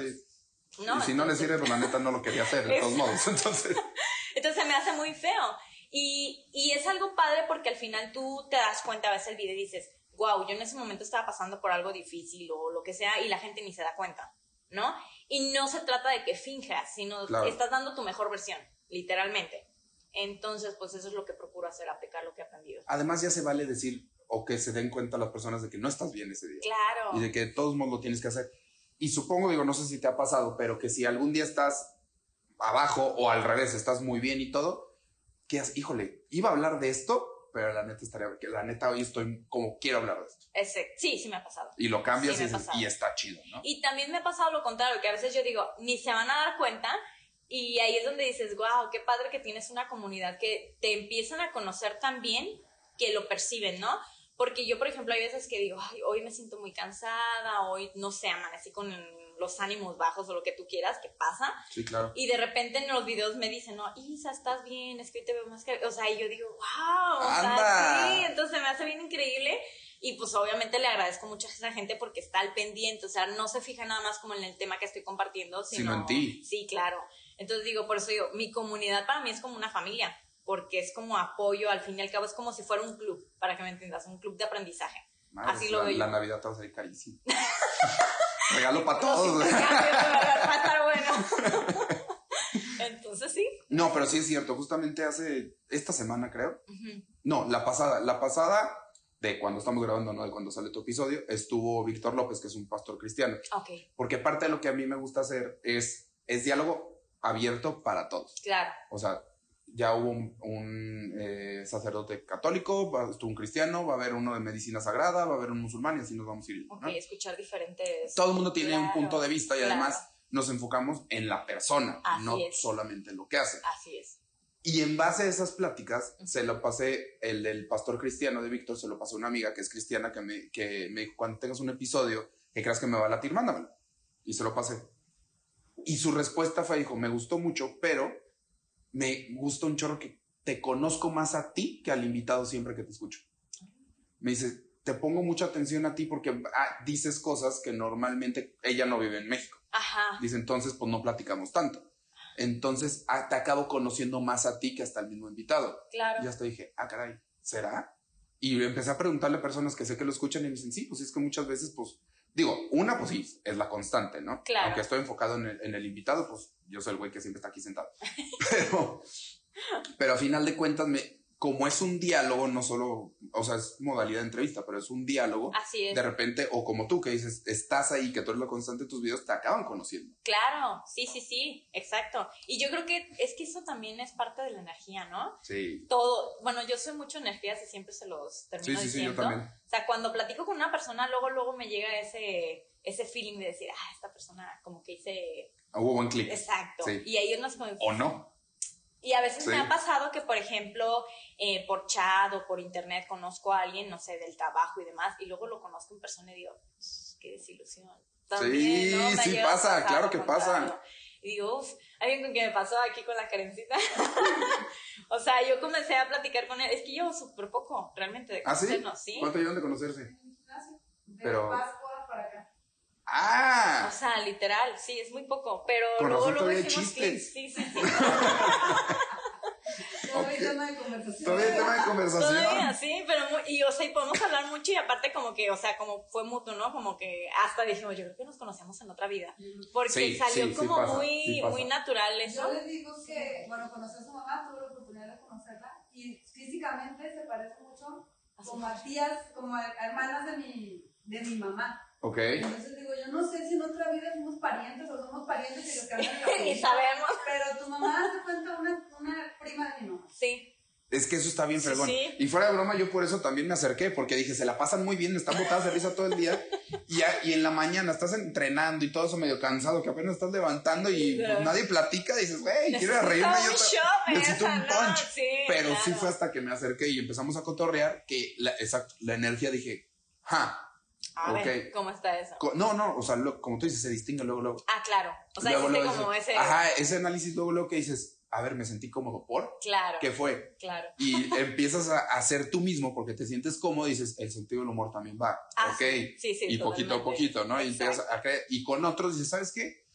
S2: pues, no.
S1: y si no le
S2: Entonces-
S1: sirve, pues la neta no lo quería hacer, de todos modos. Entonces,
S2: Entonces me hace muy feo. Y, y es algo padre porque al final tú te das cuenta, ves el video y dices, wow, yo en ese momento estaba pasando por algo difícil o lo que sea y la gente ni se da cuenta, ¿no? Y no se trata de que finjas, sino
S1: Claro.
S2: que estás dando tu mejor versión, literalmente. Entonces, pues eso es lo que procuro hacer, aplicar lo que he aprendido.
S1: además ya se vale decir o que se den cuenta las personas de que no estás bien ese día.
S2: Claro.
S1: Y de que de todos modos lo tienes que hacer. Y supongo, digo, no sé si te ha pasado, pero que si algún día estás abajo o al revés, estás muy bien y todo, que híjole, iba a hablar de esto, pero la neta estaría, que la neta hoy estoy como quiero hablar de esto.
S2: Sí, sí me ha pasado.
S1: Y lo cambias
S2: Sí,
S1: y, dices, está chido, ¿no?
S2: Y también me ha pasado lo contrario, que a veces yo digo, ni se van a dar cuenta. Y ahí es donde dices, wow, qué padre que tienes una comunidad que te empiezan a conocer tan bien que lo perciben, ¿no? Porque yo, por ejemplo, hay veces que digo, ay, hoy me siento muy cansada, hoy, no sé, amanecí con los ánimos bajos o lo que tú quieras, que pasa.
S1: Sí, claro.
S2: Y de repente en los videos me dicen, no, Isa, estás bien, es que hoy te veo más que... O sea, y yo digo, wow, o
S1: ¡Anda!
S2: sea, sí, entonces me hace bien increíble. Y pues obviamente le agradezco mucho a esa gente porque está al pendiente, o sea, no se fija nada más como en el tema que estoy compartiendo, sino,
S1: Sino en ti.
S2: Sí, claro. Entonces digo, por eso digo, mi comunidad para mí es como una familia, porque es como apoyo, al fin y al cabo es como si fuera un club, para que me entiendas, un club de aprendizaje.
S1: Madre,
S2: Así lo
S1: la,
S2: veo yo.
S1: la Navidad te va a salir carísimo. Regalo para
S2: Los
S1: todos. güey.
S2: intercambios, de verdad, va a estar bueno. Entonces sí.
S1: No, pero sí es cierto. Justamente hace esta semana, creo. No, la pasada. La pasada de cuando estamos grabando, no de cuando sale tu episodio, estuvo Víctor López, que es un pastor cristiano.
S2: Ok,
S1: Porque parte de lo que a mí me gusta hacer es, es diálogo abierto para todos.
S2: claro.
S1: O sea, ya hubo un, un, eh, sacerdote católico, va, estuvo un cristiano, va a haber uno de medicina sagrada, va a haber un musulmán y así nos vamos a ir.
S2: Ok,
S1: ¿no?
S2: escuchar diferentes.
S1: Todo el mundo tiene un
S2: Claro,
S1: punto de vista y
S2: claro.
S1: además nos enfocamos en la persona,
S2: Así
S1: no
S2: es.
S1: solamente en lo que hace.
S2: Así es.
S1: Y en base a esas pláticas,
S2: Ujú.
S1: se lo pasé, el del pastor cristiano de Víctor, se lo pasó a una amiga que es cristiana que me, que me dijo, cuando tengas un episodio que creas que me va a latir, mándamelo. Y se lo pasé. Y su respuesta fue, dijo, me gustó mucho, pero me gusta un chorro que te conozco más a ti que al invitado siempre que te escucho. Me dice, te pongo mucha atención a ti porque ah, dices cosas que normalmente ella no vive en México.
S2: Ajá.
S1: Dice, entonces, pues no platicamos tanto. Entonces, ah, te acabo conociendo más a ti que hasta el mismo invitado.
S2: Claro.
S1: Y hasta dije, ah, caray, ¿será? Y empecé a preguntarle a personas que sé que lo escuchan y me dicen, sí, pues es que muchas veces, pues, digo, una, pues sí, es la constante, ¿no?
S2: Claro.
S1: Aunque estoy enfocado en el, en el invitado, pues yo soy el güey que siempre está aquí sentado. Pero, pero a final de cuentas, me, como es un diálogo, no solo, o sea, es modalidad de entrevista, pero es un diálogo,
S2: Así es.
S1: de repente, o como tú que dices, estás ahí, que tú eres la constante de tus videos, te acaban conociendo.
S2: Claro, sí, sí, sí, exacto. Y yo creo que es que eso también es parte de la energía, ¿no?
S1: Sí.
S2: Todo, bueno, yo soy mucho energías y siempre se los
S1: Sí,
S2: termino
S1: sí, sí, yo
S2: diciendo.
S1: también.
S2: O sea, cuando platico con una persona, luego, luego me llega ese, ese feeling de decir, ah, esta persona como que hice,
S1: Hubo buen clic.
S2: exacto.
S1: Sí.
S2: Y ahí es como,
S1: O no.
S2: Y a veces
S1: Sí.
S2: me ha pasado que, por ejemplo, eh, por chat o por internet conozco a alguien, no sé, del trabajo y demás, y luego lo conozco en persona y digo, "Ps, qué desilusión.
S1: Sí,
S2: ha
S1: sí
S2: llegado a
S1: pasa, claro que
S2: contrario.
S1: pasa.
S2: Y digo, uff, alguien con quien me pasó aquí con la carencita. o sea, yo comencé a platicar con él. Es que yo súper poco, realmente, de
S1: ¿Ah, sí?
S2: conocernos, ¿sí?
S1: ¿Cuánto llevan de conocerse?
S3: De
S1: Pero-
S3: Pascua para acá.
S1: ¡Ah!
S2: O sea, literal, sí, es muy poco. Pero
S1: Con
S2: luego, luego
S1: chistes.
S2: clic. Sí, sí, sí.
S3: Todavía hay tema de conversación.
S1: Todavía hay tema de conversación.
S2: Todavía, sí, pero muy, y o sea, y podemos hablar mucho y aparte como que, o sea, como fue mutuo, ¿no? Como que hasta dijimos, yo creo que nos conocíamos en otra vida. Porque
S1: Sí,
S2: salió
S1: sí, sí
S2: como
S1: pasa,
S2: muy,
S1: sí pasa.
S2: muy natural eso.
S3: Yo les digo que, bueno, conocí a su mamá, tuve la oportunidad de conocerla y físicamente se parece mucho
S2: A su
S3: como a tías, como a hermanas de mi, de mi mamá.
S1: Ok.
S3: Entonces digo, yo no sé si en otra vida fuimos parientes o somos parientes y los cambian el
S2: Ni sabemos.
S3: Pero tu mamá se cuenta una, una prima de mi mamá.
S2: Sí,
S1: Es que eso está bien
S2: Sí,
S1: fregón.
S2: sí.
S1: Y fuera de broma, yo por eso también me acerqué, porque dije, se la pasan muy bien, están botadas de risa todo el día. Y, ya- y en la mañana estás entrenando y todo eso medio cansado, que apenas estás levantando y pues, nadie platica. Dices, güey, quiero a reírme.
S2: un
S1: yo ta-
S2: shot,
S1: necesito un
S2: esa, ¿no?
S1: punch.
S2: Sí,
S1: Pero sí
S2: claro.
S1: fue hasta que me acerqué y empezamos a cotorrear que, la, exacto, la energía dije, ja.
S2: A ver,
S1: ok.
S2: ¿cómo está eso?
S1: No, no, o sea, lo- como tú dices, se distingue luego, luego.
S2: Ah, claro. O sea,
S1: Luego, luego
S2: como ese...
S1: Ajá, ese análisis luego, luego que dices, a ver, me sentí cómodo por.
S2: Claro,
S1: ¿Qué fue?
S2: claro.
S1: y empiezas a, a ser tú mismo porque te sientes cómodo y dices, el sentido del humor también va.
S2: Ah,
S1: ok.
S2: Sí, sí,
S1: y poquito a poquito, ¿no? Y, empiezas a creer. y con otros dices, ¿sabes qué?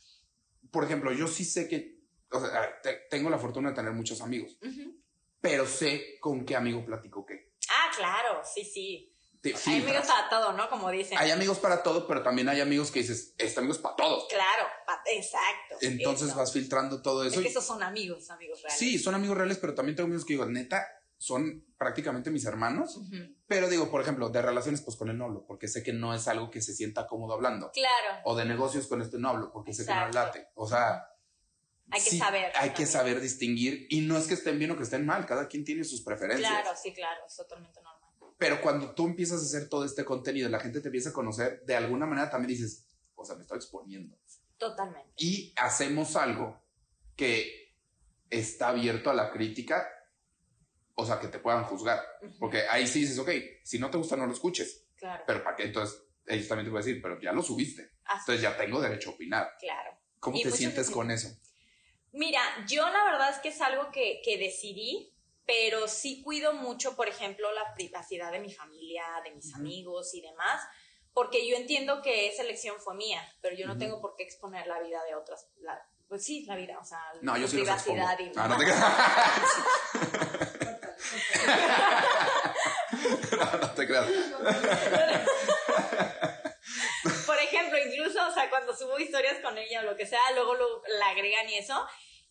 S1: Por ejemplo, yo sí sé que, o sea, ver, te- tengo la fortuna de tener muchos amigos,
S2: Ujú.
S1: pero sé con qué amigo platico qué.
S2: Ah, claro, sí, sí.
S1: Te
S2: Hay amigos para todo, ¿no? Como dicen.
S1: Hay amigos para todo, pero también hay amigos que dices, este amigo es para todo.
S2: Claro, pa- exacto.
S1: Entonces
S2: eso.
S1: vas filtrando todo
S2: Es
S1: eso.
S2: que
S1: y-
S2: esos son amigos, amigos reales.
S1: sí, son amigos reales, pero también tengo amigos que digo, neta, son prácticamente mis hermanos. Pero digo, por ejemplo, de relaciones, pues con él no hablo, porque sé que no es algo que se sienta cómodo hablando.
S2: Claro.
S1: O de negocios con este no hablo, porque sé que no late. O sea,
S2: Hay que
S1: sí,
S2: saber.
S1: Hay que saber distinguir y no es que estén bien o que estén mal, cada quien tiene sus preferencias.
S2: Claro, sí, claro, es totalmente normal.
S1: Pero cuando tú empiezas a hacer todo este contenido, la gente te empieza a conocer, de alguna manera también dices, o sea, me estoy exponiendo.
S2: Totalmente.
S1: Y hacemos algo que está abierto a la crítica, o sea, que te puedan juzgar.
S2: Ujú,
S1: Porque ahí sí dices, ok, si no te gusta, no lo escuches.
S2: Claro.
S1: Pero ¿para qué? Entonces, ellos también te pueden decir, pero ya lo subiste.
S2: Así,
S1: Entonces ya tengo derecho a opinar.
S2: claro.
S1: ¿Cómo
S2: Y
S1: te sientes con eso?
S2: Mira, yo la verdad es que es algo que, que decidí, pero sí cuido mucho, por ejemplo, la privacidad de mi familia, de mis amigos y demás, porque yo entiendo que esa elección fue mía, pero yo no tengo por qué exponer la vida de otras. la- pues sí, la vida, o sea,
S1: No, yo sí
S2: privacidad y
S1: Ah, no te no, no te creas.
S2: Por ejemplo, incluso, o sea, cuando subo historias con ella o lo que sea, luego lo, la agregan y eso.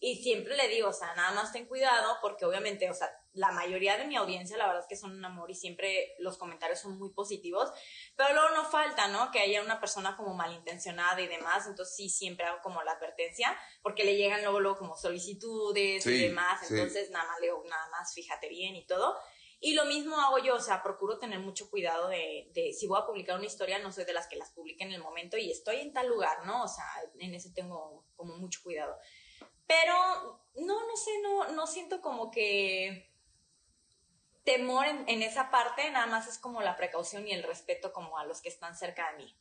S2: Y siempre le digo, o sea, nada más ten cuidado porque obviamente, o sea, la mayoría de mi audiencia la verdad es que son un amor y siempre los comentarios son muy positivos. Pero luego no falta, ¿no? Que haya una persona como malintencionada y demás. Entonces sí, siempre hago como la advertencia porque le llegan luego, luego como solicitudes
S1: Sí,
S2: y demás.
S1: sí.
S2: Entonces nada más le digo, nada más fíjate bien y todo. Y lo mismo hago yo, o sea, procuro tener mucho cuidado de, de si voy a publicar una historia, no soy de las que las publique en el momento y estoy en tal lugar, ¿no? O sea, en ese tengo como mucho cuidado. Pero, no, no sé, no, no siento como que temor en, en esa parte, nada más es como la precaución y el respeto como a los que están cerca de mí.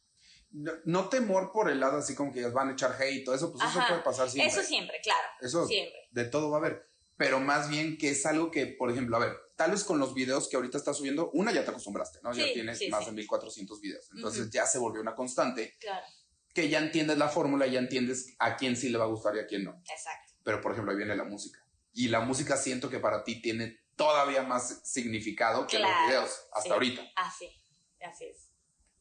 S1: No, no temor por el lado así como que ellos van a echar hate y todo eso, pues eso puede pasar siempre.
S2: Eso siempre, claro,
S1: Eso
S2: siempre.
S1: de todo va a haber. Pero más bien que es algo que, por ejemplo, a ver, tal vez con los videos que ahorita estás subiendo, una ya te acostumbraste, ¿no? ya tienes
S2: sí,
S1: más
S2: sí.
S1: de 1400 videos. Entonces ya se volvió una constante
S2: Claro,
S1: que ya entiendes la fórmula, ya entiendes a quién sí le va a gustar y a quién no.
S2: exacto.
S1: Pero, por ejemplo, ahí viene la música. Y la música siento que para ti tiene todavía más significado que
S2: Claro,
S1: los videos hasta
S2: sí.
S1: ahorita.
S2: Así, así es.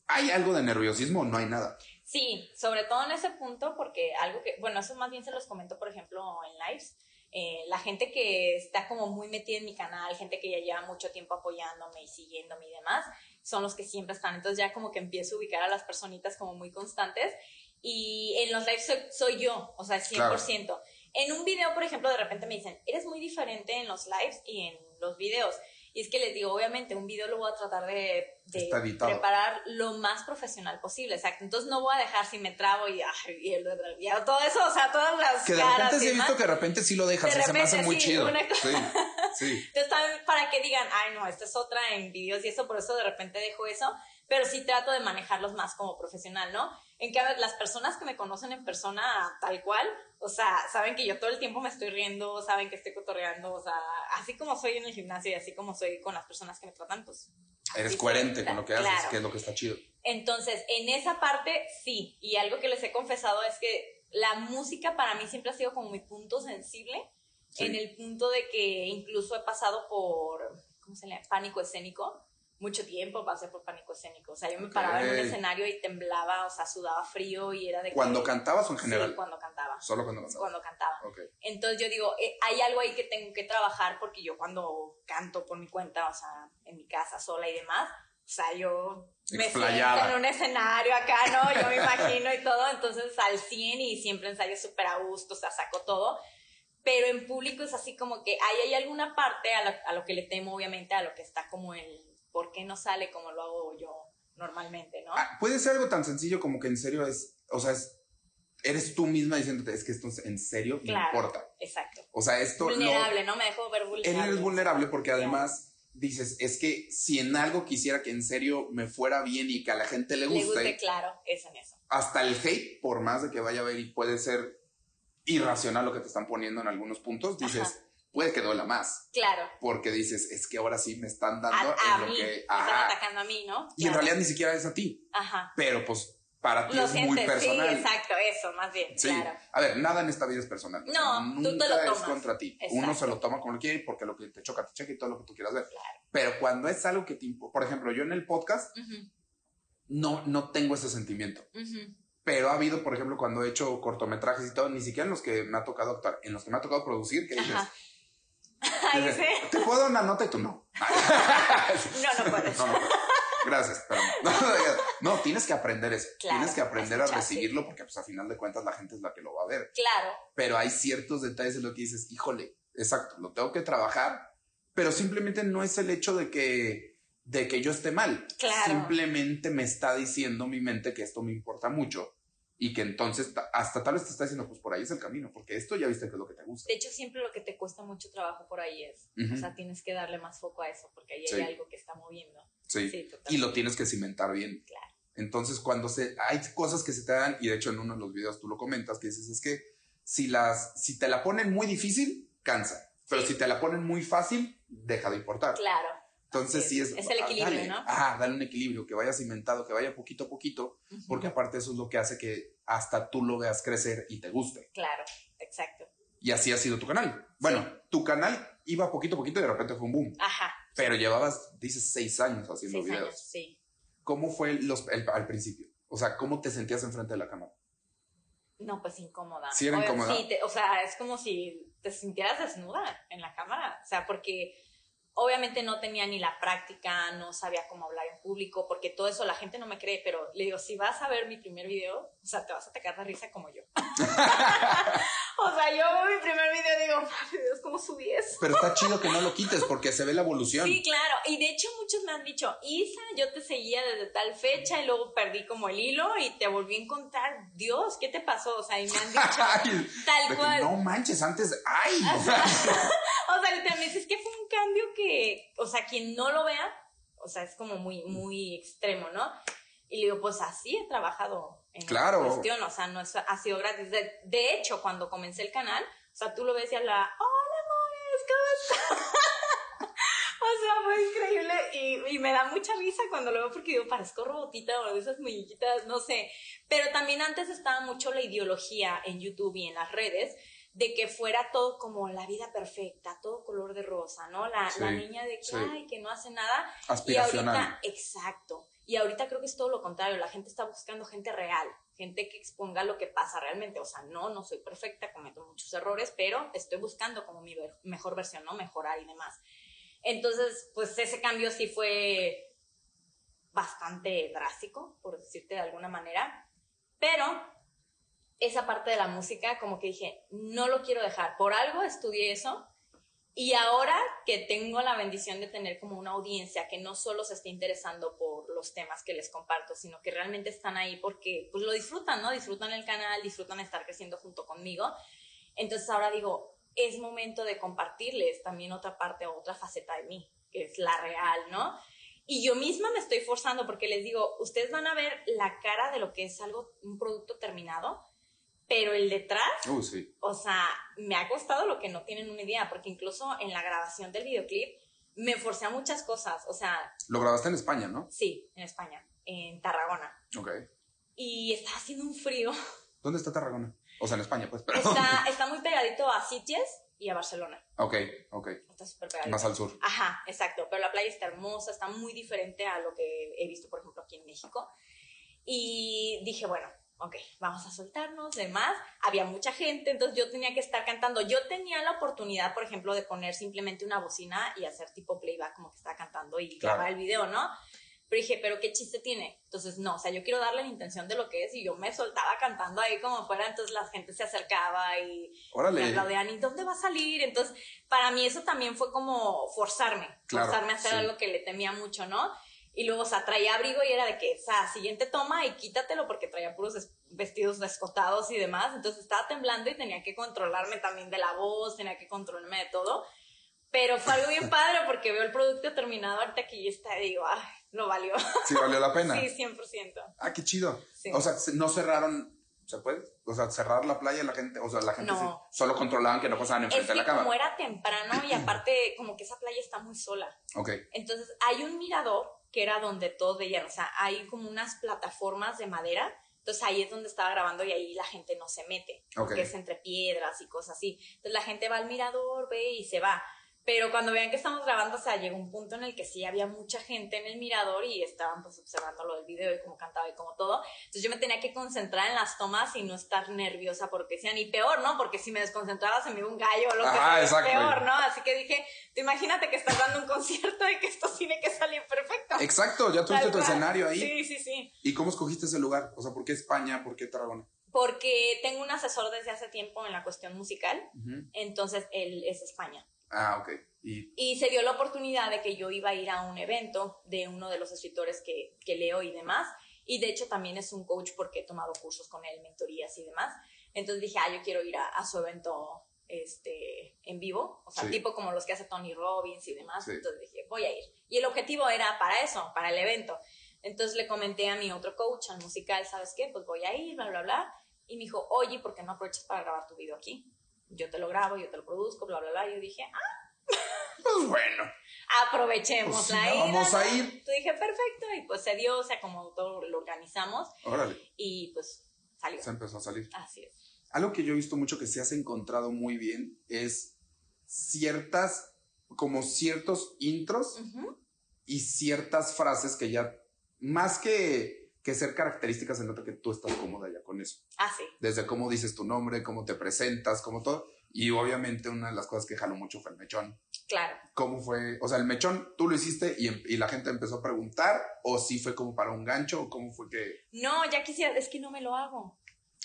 S1: ¿Hay algo de nerviosismo o no hay nada?
S2: Sí, sobre todo en ese punto, porque algo que, bueno, eso más bien se los comento, por ejemplo, en lives. Eh, la gente que está como muy metida en mi canal, gente que ya lleva mucho tiempo apoyándome y siguiéndome y demás, son los que siempre están. Entonces ya como que empiezo a ubicar a las personitas como muy constantes. Y en los lives soy, soy yo, o sea, 100%. En un video, por ejemplo, de repente me dicen, eres muy diferente en los lives y en los videos. Y es que les digo, obviamente, un video lo voy a tratar de, de preparar lo más profesional posible, exacto. Entonces no voy a dejar si me trabo y, ay, y, el- y todo eso, o sea, todas las
S1: Que de
S2: caras
S1: repente sí he visto que de repente sí lo dejas
S2: De
S1: y se me hace
S2: repente
S1: muy
S2: sí,
S1: chido.
S2: una cosa-
S1: Sí, sí.
S2: Entonces también para que digan, ay no, esta es otra en videos y eso, por eso de repente dejo eso, pero sí trato de manejarlos más como profesional, ¿no? En cambio, las personas que me conocen en persona tal cual, o sea, saben que yo todo el tiempo me estoy riendo, saben que estoy cotorreando, o sea, así como soy en el gimnasio y así como soy con las personas que me tratan, pues...
S1: Eres coherente con lo que haces,
S2: Claro.
S1: que es lo que está chido.
S2: Entonces, en esa parte sí, y algo que les he confesado es que la música para mí siempre ha sido como mi punto sensible,
S1: Sí.
S2: en el punto de que incluso he pasado por, ¿cómo se llama? Pánico escénico. Mucho tiempo pasé por pánico escénico. O sea, yo me paraba en un escenario y temblaba, o sea, sudaba frío y era de que-
S1: ¿Cuando cantabas o en general?
S2: Sí, cuando cantaba.
S1: Solo cuando cantabas.
S2: Cuando cantaba.
S1: Ok.
S2: Entonces yo digo, eh, hay algo ahí que tengo que trabajar porque yo cuando canto por mi cuenta, o sea, en mi casa sola y demás, o sea, yo me siento
S1: Explayada.
S2: en un escenario acá, ¿no? Yo me imagino y todo, entonces al 100 y siempre ensayo súper a gusto, o sea, saco todo. Pero en público es así como que ahí hay alguna parte a, la- a lo que le temo, obviamente, a lo que está como el por qué no sale como lo hago yo normalmente, ¿no?
S1: Ah, puede ser algo tan sencillo como que en serio es, o sea, es, eres tú misma diciéndote, es que esto en serio me
S2: Claro.
S1: importa.
S2: Exacto.
S1: O sea, esto
S2: Vulnerable, ¿no? Me dejo ver vulnerable.
S1: eres vulnerable porque además dices, es que si en algo quisiera que en serio me fuera bien y que a la gente le
S2: Le
S1: guste,
S2: guste, claro, es en eso.
S1: hasta el hate, por más de que vaya a ver y puede ser irracional lo que te están poniendo en algunos puntos, dices,
S2: Ajá.
S1: puede que duela más.
S2: Claro.
S1: Porque dices, es que ahora sí me están
S2: A,
S1: dando
S2: a
S1: en lo
S2: mí,
S1: que.
S2: me están
S1: Ajá.
S2: atacando a mí, ¿no?
S1: Y en
S2: Claro.
S1: realidad ni siquiera es a ti.
S2: Ajá.
S1: Pero pues para ti
S2: Lo
S1: es muy
S2: sientes,
S1: personal.
S2: sí, exacto, eso, más bien,
S1: Sí.
S2: claro.
S1: A ver, nada en esta vida es personal.
S2: No,
S1: Nunca
S2: tú te lo
S1: es
S2: tomas.
S1: contra ti.
S2: Exacto.
S1: Uno se lo toma como lo quiere porque lo que te choca, te checa y todo lo que tú quieras ver.
S2: Claro.
S1: Pero cuando es algo que te Por ejemplo, yo en el podcast
S2: Ujú,
S1: no, no tengo ese sentimiento.
S2: ujú.
S1: Pero ha habido, por ejemplo, cuando he hecho cortometrajes y todo, ni siquiera en los que me ha tocado actuar, en los que me ha tocado producir, que dices.
S2: Ay,
S1: dices,
S2: sí.
S1: ¿te puedo dar una nota y tú no?
S2: No, no puedes.
S1: No, no puedo. Gracias, pero no. Tienes que aprender eso.
S2: Claro,
S1: tienes que aprender a
S2: sí.
S1: recibirlo porque pues a final de cuentas la gente es la que lo va a ver.
S2: Claro,
S1: Pero hay ciertos detalles en lo que dices, híjole, exacto, lo tengo que trabajar, pero simplemente no es el hecho de que de que yo esté mal.
S2: Claro.
S1: Simplemente me está diciendo mi mente que esto me importa mucho y que entonces ta- hasta tal vez te está diciendo, pues por ahí es el camino, porque esto ya viste que es lo que te gusta.
S2: de hecho siempre lo que te cuesta mucho trabajo por ahí es, o sea, tienes que darle más foco a eso porque ahí
S1: Sí.
S2: hay algo que está moviendo.
S1: Sí.
S2: Sí,
S1: Y lo tienes que cimentar bien.
S2: Claro.
S1: Entonces, cuando se hay cosas que se te dan, y de hecho en uno de los videos tú lo comentas, que dices, es que si, las, si te la ponen muy difícil, cansa. Pero si te la ponen muy fácil, deja de importar.
S2: Claro.
S1: Entonces, sí
S2: es.
S1: es.
S2: El
S1: ah,
S2: equilibrio,
S1: dale.
S2: ¿no?
S1: Ajá, dale un equilibrio, que vaya cimentado, que vaya poquito a poquito,
S2: Ujú.
S1: porque aparte eso es lo que hace que hasta tú lo veas crecer y te guste.
S2: Claro, exacto.
S1: Y así ha sido tu canal. Bueno, tu canal iba poquito a poquito y de repente fue un boom.
S2: Ajá.
S1: Pero llevabas, dices, seis años haciendo
S2: Seis
S1: videos.
S2: años, sí.
S1: ¿Cómo fue los, el- al principio? O sea, ¿cómo te sentías enfrente de la cámara?
S2: No, pues incómoda.
S1: Sí era
S2: Obvio,
S1: incómoda.
S2: Sí, te- o sea, es como si te sintieras desnuda en la cámara. O sea, porque obviamente no tenía ni la práctica, no sabía cómo hablar en público, porque todo eso la gente no me cree, pero le digo, si vas a ver mi primer video, o sea, te vas a atacar de risa como yo. o sea, yo veo mi primer video y digo, madre Dios, ¿cómo subí eso?
S1: Pero está chido que no lo quites porque se ve la evolución.
S2: Sí, claro. Y de hecho muchos me han dicho, Isa, yo te seguía desde tal fecha y luego perdí como el hilo y te volví a encontrar. Dios, ¿qué te pasó? O sea, y me han dicho tal cual.
S1: no manches, antes. ¡Ay!
S2: O sea, o sea, literalmente es que fue un cambio que, o sea, quien no lo vea, o sea, es como muy, muy extremo, ¿no? Y le digo, pues así he trabajado en
S1: Claro.
S2: cuestión, o sea, no es, ha sido gratis. De, de hecho, cuando comencé el canal, o sea, tú lo ves y habla, hola amores, ¿cómo estás? o sea, fue increíble y, y me da mucha risa cuando lo veo porque digo, parezco robotita o de esas muñequitas, no sé. Pero también antes estaba mucho la ideología en YouTube y en las redes de que fuera todo como la vida perfecta, todo color de rosa, ¿no? La,
S1: Sí,
S2: la niña de que,
S1: sí.
S2: ay, que no hace nada. Y ahorita, exacto. Y ahorita creo que es todo lo contrario. La gente está buscando gente real, gente que exponga lo que pasa realmente. O sea, no, no soy perfecta, cometo muchos errores, pero estoy buscando como mi mejor versión, ¿no? Mejorar y demás. Entonces, pues ese cambio sí fue bastante drástico, por decirte de alguna manera. Pero esa parte de la música, como que dije, no lo quiero dejar. Por algo estudié eso. Y ahora que tengo la bendición de tener como una audiencia que no solo se esté interesando por los temas que les comparto, sino que realmente están ahí porque pues lo disfrutan, ¿no? Disfrutan el canal, disfrutan estar creciendo junto conmigo. Entonces ahora digo, es momento de compartirles también otra parte o otra faceta de mí, que es la real, ¿no? Y yo misma me estoy forzando porque les digo, ustedes van a ver la cara de lo que es algo, un producto terminado, pero el detrás
S1: Uh, sí.
S2: o sea, me ha costado lo que no tienen una idea, porque incluso en la grabación del videoclip me forcé a muchas cosas. O sea,
S1: Lo grabaste en España, ¿no?
S2: sí, en España, en Tarragona.
S1: Ok.
S2: Y está haciendo un frío.
S1: ¿Dónde está Tarragona? O sea, en España, pues, pero.
S2: Está, está muy pegadito a Sitges y a Barcelona.
S1: Ok, ok.
S2: Está súper pegadito.
S1: Más al sur.
S2: Ajá, exacto. Pero la playa está hermosa, está muy diferente a lo que he visto, por ejemplo, aquí en México. Y dije, bueno, ok, vamos a soltarnos, demás. Había mucha gente, entonces yo tenía que estar cantando. Yo tenía la oportunidad, por ejemplo, de poner simplemente una bocina y hacer tipo playback como que estaba cantando y
S1: Claro.
S2: grabar el video, ¿no? Pero dije, ¿pero qué chiste tiene? Entonces, no, o sea, yo quiero darle la intención de lo que es y yo me soltaba cantando ahí como fuera, entonces la gente se acercaba y me aplaudían, ¿y dónde va a salir? Entonces, para mí eso también fue como forzarme,
S1: Claro,
S2: forzarme a hacer
S1: sí.
S2: algo que le temía mucho, ¿no? Y luego, o sea, traía abrigo y era de que, o sea, siguiente toma y quítatelo porque traía puros es- vestidos descotados y demás. Entonces estaba temblando y tenía que controlarme también de la voz, tenía que controlarme de todo. Pero fue algo bien padre porque veo el producto terminado ahorita que ya está y digo, ay, lo valió.
S1: Sí, valió la pena.
S2: Sí, 100%.
S1: Ah, qué chido.
S2: Sí.
S1: O sea, se- no cerraron. ¿Se puede? O sea, cerrar la playa la gente. O sea, la gente
S2: No.
S1: solo controlaban que no pasaban
S2: Es
S1: enfrente de
S2: que
S1: la cámara.
S2: como era temprano y aparte como que esa playa está muy sola.
S1: Ok.
S2: Entonces hay un mirador que era donde todos veían, o sea, hay como unas plataformas de madera, entonces ahí es donde estaba grabando y ahí la gente no se mete, porque
S1: Ok.
S2: es entre piedras y cosas así. Entonces la gente va al mirador, ve y se va. Pero cuando vean que estamos grabando, o sea, llegó un punto en el que sí había mucha gente en el mirador y estaban pues observando lo del video y cómo cantaba y como todo. Entonces yo me tenía que concentrar en las tomas y no estar nerviosa porque decían, y peor, ¿no? Porque si me desconcentraba se me iba un gallo o lo que sea, peor, ¿no? Así que dije, tú imagínate que estás dando un concierto y que esto tiene que salir perfecto.
S1: Exacto, ya tuviste tu escenario ahí.
S2: Sí, sí, sí.
S1: ¿Y cómo escogiste ese lugar? O sea, ¿por qué España? ¿Por qué Tarragona?
S2: Porque tengo un asesor desde hace tiempo en la cuestión musical, entonces él es España.
S1: Ah, ok. Y
S2: Y se dio la oportunidad de que yo iba a ir a un evento de uno de los escritores que, que leo y demás. Y de hecho también es un coach porque he tomado cursos con él, mentorías y demás. Entonces dije, ah, yo quiero ir a, a su evento este, en vivo, o sea,
S1: Sí.
S2: tipo como los que hace Tony Robbins y demás.
S1: Sí.
S2: Entonces dije, voy a ir. Y el objetivo era para eso, para el evento. Entonces le comenté a mi otro coach, al musical, ¿sabes qué? Pues voy a ir, bla, bla, bla. Y me dijo, oye, ¿por qué no aprovechas para grabar tu video aquí? Yo te lo grabo, yo te lo produzco, bla, bla, bla. Y yo dije, ah,
S1: pues bueno,
S2: aprovechemos
S1: Pues
S2: la ida.
S1: vamos a
S2: ¿no?
S1: ir.
S2: Entonces dije, perfecto, y pues se dio, o sea, como todo lo organizamos
S1: órale,
S2: y pues salió.
S1: se empezó a salir.
S2: Así es.
S1: Algo que yo he visto mucho que se has encontrado muy bien es ciertas, como ciertos intros y ciertas frases que ya, más que, que ser características, se nota que tú estás cómoda ya con eso.
S2: Ah, sí.
S1: Desde cómo dices tu nombre, cómo te presentas, cómo todo. Y obviamente una de las cosas que jaló mucho fue el mechón.
S2: Claro.
S1: ¿Cómo fue? O sea, el mechón, tú lo hiciste y, em- y la gente empezó a preguntar, o sí fue como para un gancho, o cómo fue que,
S2: No, ya quisiera, es que no me lo hago.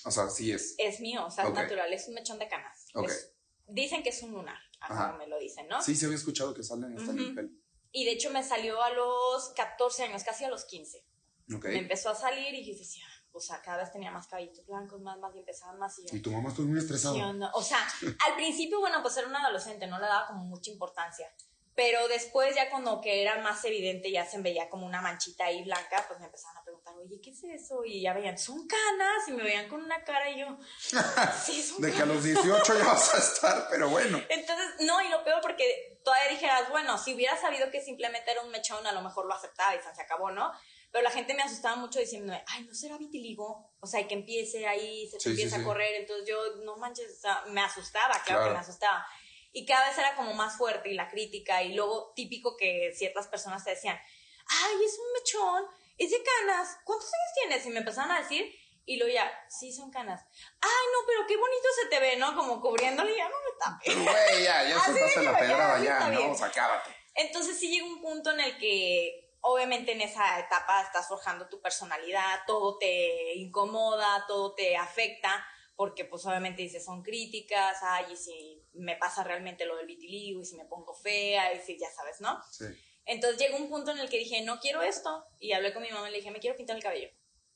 S1: o sea, sí es.
S2: Es mío, o sea,
S1: Ok.
S2: es natural, es un mechón de canas.
S1: Ok.
S2: Es- dicen que es un lunar, así
S1: Ajá.
S2: como me lo dicen, ¿no?
S1: Sí, se había escuchado que salen hasta en el pelo.
S2: Y de hecho me salió a los 14 años, casi a los 15.
S1: Ok.
S2: Me empezó a salir y yo decía, o sea, cada vez tenía más cabellitos blancos, más, más, y empezaban más y yo,
S1: Y tu mamá estuvo muy
S2: ¿Qué
S1: estresada.
S2: onda? O sea, al principio, bueno, pues era una adolescente, no le daba como mucha importancia. Pero después, ya cuando que era más evidente, ya se veía como una manchita ahí blanca, pues me empezaban a preguntar, oye, ¿qué es eso? Y ya veían, son canas, y me veían con una cara y yo, sí, son
S1: De que a
S2: canas.
S1: los 18 ya vas a estar, pero bueno.
S2: Entonces, no, y lo peor porque todavía dijeras, bueno, si hubiera sabido que simplemente era un mechón, a lo mejor lo aceptaba y se acabó, ¿no? Pero la gente me asustaba mucho diciéndome, ay, ¿no será vitiligo? O sea, que empiece ahí, se te
S1: Sí,
S2: empieza
S1: sí.
S2: a correr. Entonces yo, no manches, o sea, me asustaba, claro,
S1: Claro.
S2: que me asustaba. Y cada vez era como más fuerte y la crítica. Y luego típico que ciertas personas te decían, ay, es un mechón, es de canas, ¿cuántos años tienes? Y me empezaron a decir, y luego ya, sí, son canas. Ay, no, pero qué bonito se te ve, ¿no? Como cubriéndole, y ya no me tapé.
S1: Güey, ya, ya
S2: de
S1: la
S2: ya,
S1: pedrada ya,
S2: está
S1: ¿no?
S2: bien.
S1: O sea, acábate.
S2: Entonces sí llega un punto en el que obviamente en esa etapa estás forjando tu personalidad, todo te incomoda, todo te afecta, porque pues obviamente dices, son críticas, ay, y si me pasa realmente lo del vitiligo, y si me pongo fea, y si ya sabes, ¿no?
S1: Sí.
S2: Entonces llegó un punto en el que dije, no quiero esto, y hablé con mi mamá y le dije, me quiero pintar el cabello.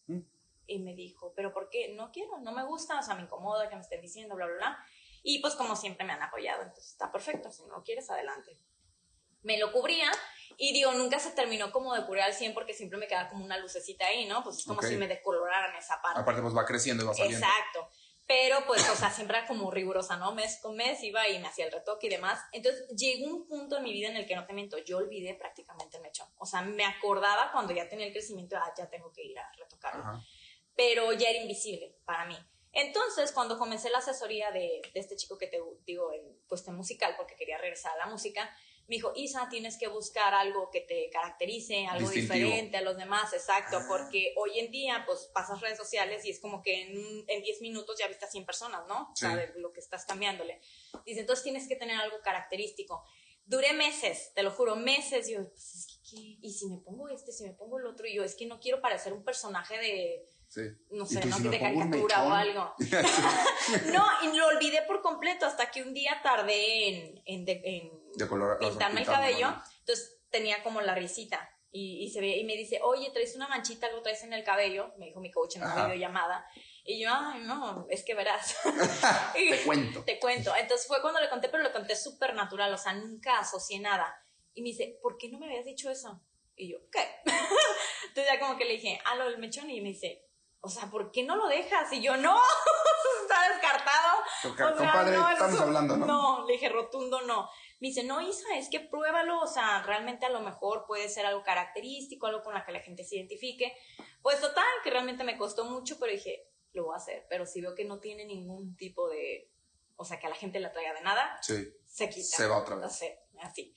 S1: Mm.
S2: Y me dijo, ¿pero por qué? No quiero, no me gusta, o sea, me incomoda que me estén diciendo, bla, bla, bla. Y pues como siempre me han apoyado, entonces está perfecto, si no lo quieres, adelante. Me lo cubría y digo, nunca se terminó como de cubrir al 100 porque siempre me quedaba como una lucecita ahí, ¿no? Pues es como
S1: Ok.
S2: si me decoloraran esa parte.
S1: Aparte, pues va creciendo y va saliendo.
S2: Exacto. Pero pues, o sea, siempre era como rigurosa, ¿no? Mes con mes iba y me hacía el retoque y demás. Entonces llegó un punto en mi vida en el que no te miento, yo olvidé prácticamente el mechón. O sea, me acordaba cuando ya tenía el crecimiento, ah, ya tengo que ir a retocarlo.
S1: Ajá.
S2: Pero ya era invisible para mí. Entonces, cuando comencé la asesoría de, de este chico que te digo en cuestión musical, porque quería regresar a la música, me dijo, Isa, tienes que buscar algo que te caracterice, algo
S1: Distintivo.
S2: diferente a los demás, exacto,
S1: Ah.
S2: porque hoy en día, pues, pasas redes sociales y es como que en, un- en 10 minutos ya viste a 100 personas, ¿no? O sea,
S1: Sí.
S2: de lo que estás cambiándole. Dice, entonces tienes que tener algo característico. Duré meses, te lo juro, meses. Yo, pues, es que, ¿qué? ¿Y si me pongo este, si me pongo el otro? Y yo, es que no quiero parecer un personaje de,
S1: Sí.
S2: no
S1: ¿Y
S2: sé, ¿no?
S1: si
S2: de caricatura o algo. No, y lo olvidé por completo hasta que un día tardé en, en, en
S1: De color.
S2: pintarme el cabello.
S1: ¿no?
S2: Entonces tenía como la risita. Y, y se ve, y me dice, oye, traes una manchita, algo traes en el cabello, me dijo mi coach en una videollamada. Y yo, ay, no, es que verás. Y-
S1: Te cuento.
S2: te cuento. Entonces fue cuando le conté, pero le conté súper natural, o sea, nunca asocié nada. Y me dice, ¿por qué no me habías dicho eso? Y yo, ¿qué? Entonces ya como que le dije, ah, lo del mechón. Y me dice, o sea, ¿por qué no lo dejas? Y yo, no, está descartado.
S1: Porque,
S2: O sea,
S1: compadre,
S2: no,
S1: estamos hablando, ¿no?
S2: No, le dije rotundo no. Me dice, no, Isa, es que pruébalo, o sea, realmente a lo mejor puede ser algo característico, algo con la que la gente se identifique. Pues total, que realmente me costó mucho, pero dije, lo voy a hacer. Pero si veo que no tiene ningún tipo de, o sea, que a la gente le traiga de nada,
S1: Sí.
S2: se quita.
S1: Se va otra vez.
S2: Así.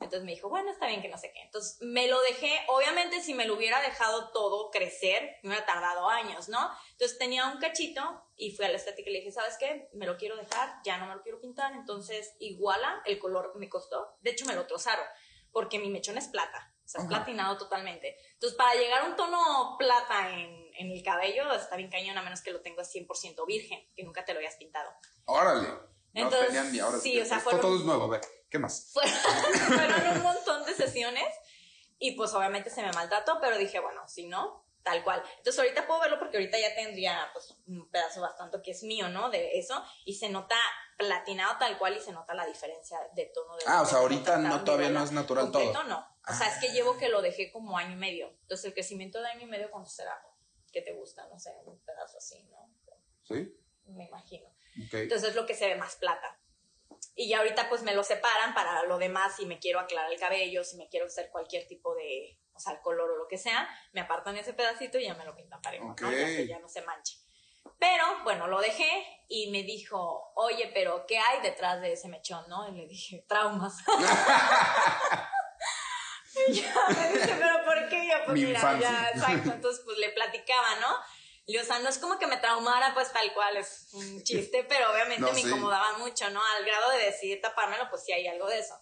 S2: Entonces me dijo, bueno, está bien que no sé qué. Entonces me lo dejé, obviamente si me lo hubiera dejado todo crecer, me hubiera tardado años, ¿no? Entonces tenía un cachito y fui a la estética y le dije, ¿sabes qué? Me lo quiero dejar, ya no me lo quiero pintar, entonces iguala, el color me costó, de hecho me lo trozaron, porque mi mechón es plata, o sea, es platinado totalmente. Entonces para llegar a un tono plata en, en el cabello está bien cañón, a menos que lo tengas 100% virgen, que nunca te lo hayas pintado.
S1: Órale. No
S2: Entonces,
S1: tenían ahora.
S2: sí, o sea,
S1: esto
S2: fueron-
S1: todo es nuevo. A ver, ¿qué más?
S2: Fueron, un montón de sesiones y pues obviamente se me maltrató, pero dije, bueno, si no, tal cual. Entonces ahorita puedo verlo porque ahorita ya tendría pues un pedazo bastante que es mío, ¿no? De eso y se nota platinado tal cual y se nota la diferencia de tono de
S1: Ah, o sea, ahorita no, todavía no es natural
S2: Completo
S1: todo.
S2: no. O sea, es que llevo que lo dejé como año y medio. Entonces el crecimiento de año y medio, ¿cuánto será? ¿Qué te gusta? No sé, un pedazo así, ¿no?
S1: ¿Sí?
S2: Me imagino.
S1: Ok.
S2: Entonces es lo que se ve más plata. Y ya ahorita pues me lo separan para lo demás, si me quiero aclarar el cabello, si me quiero hacer cualquier tipo de, o sea, el color o lo que sea, me apartan ese pedacito y ya me lo pintan parejo,
S1: Ok.
S2: ¿no? Ya que ya no se manche. Pero, bueno, lo dejé y me dijo, oye, pero ¿qué hay detrás de ese mechón, no? Y le dije, traumas. y ya me dice, pero ¿por qué? Y yo, pues
S1: Mi
S2: mira,
S1: infancia.
S2: ya, exacto. Entonces, pues le platicaba, ¿no? Y, o sea, no es como que me traumara, pues tal cual, es un chiste, pero obviamente
S1: No,
S2: me
S1: sí.
S2: incomodaba mucho, ¿no? Al grado de decidir tapármelo, pues sí hay algo de eso.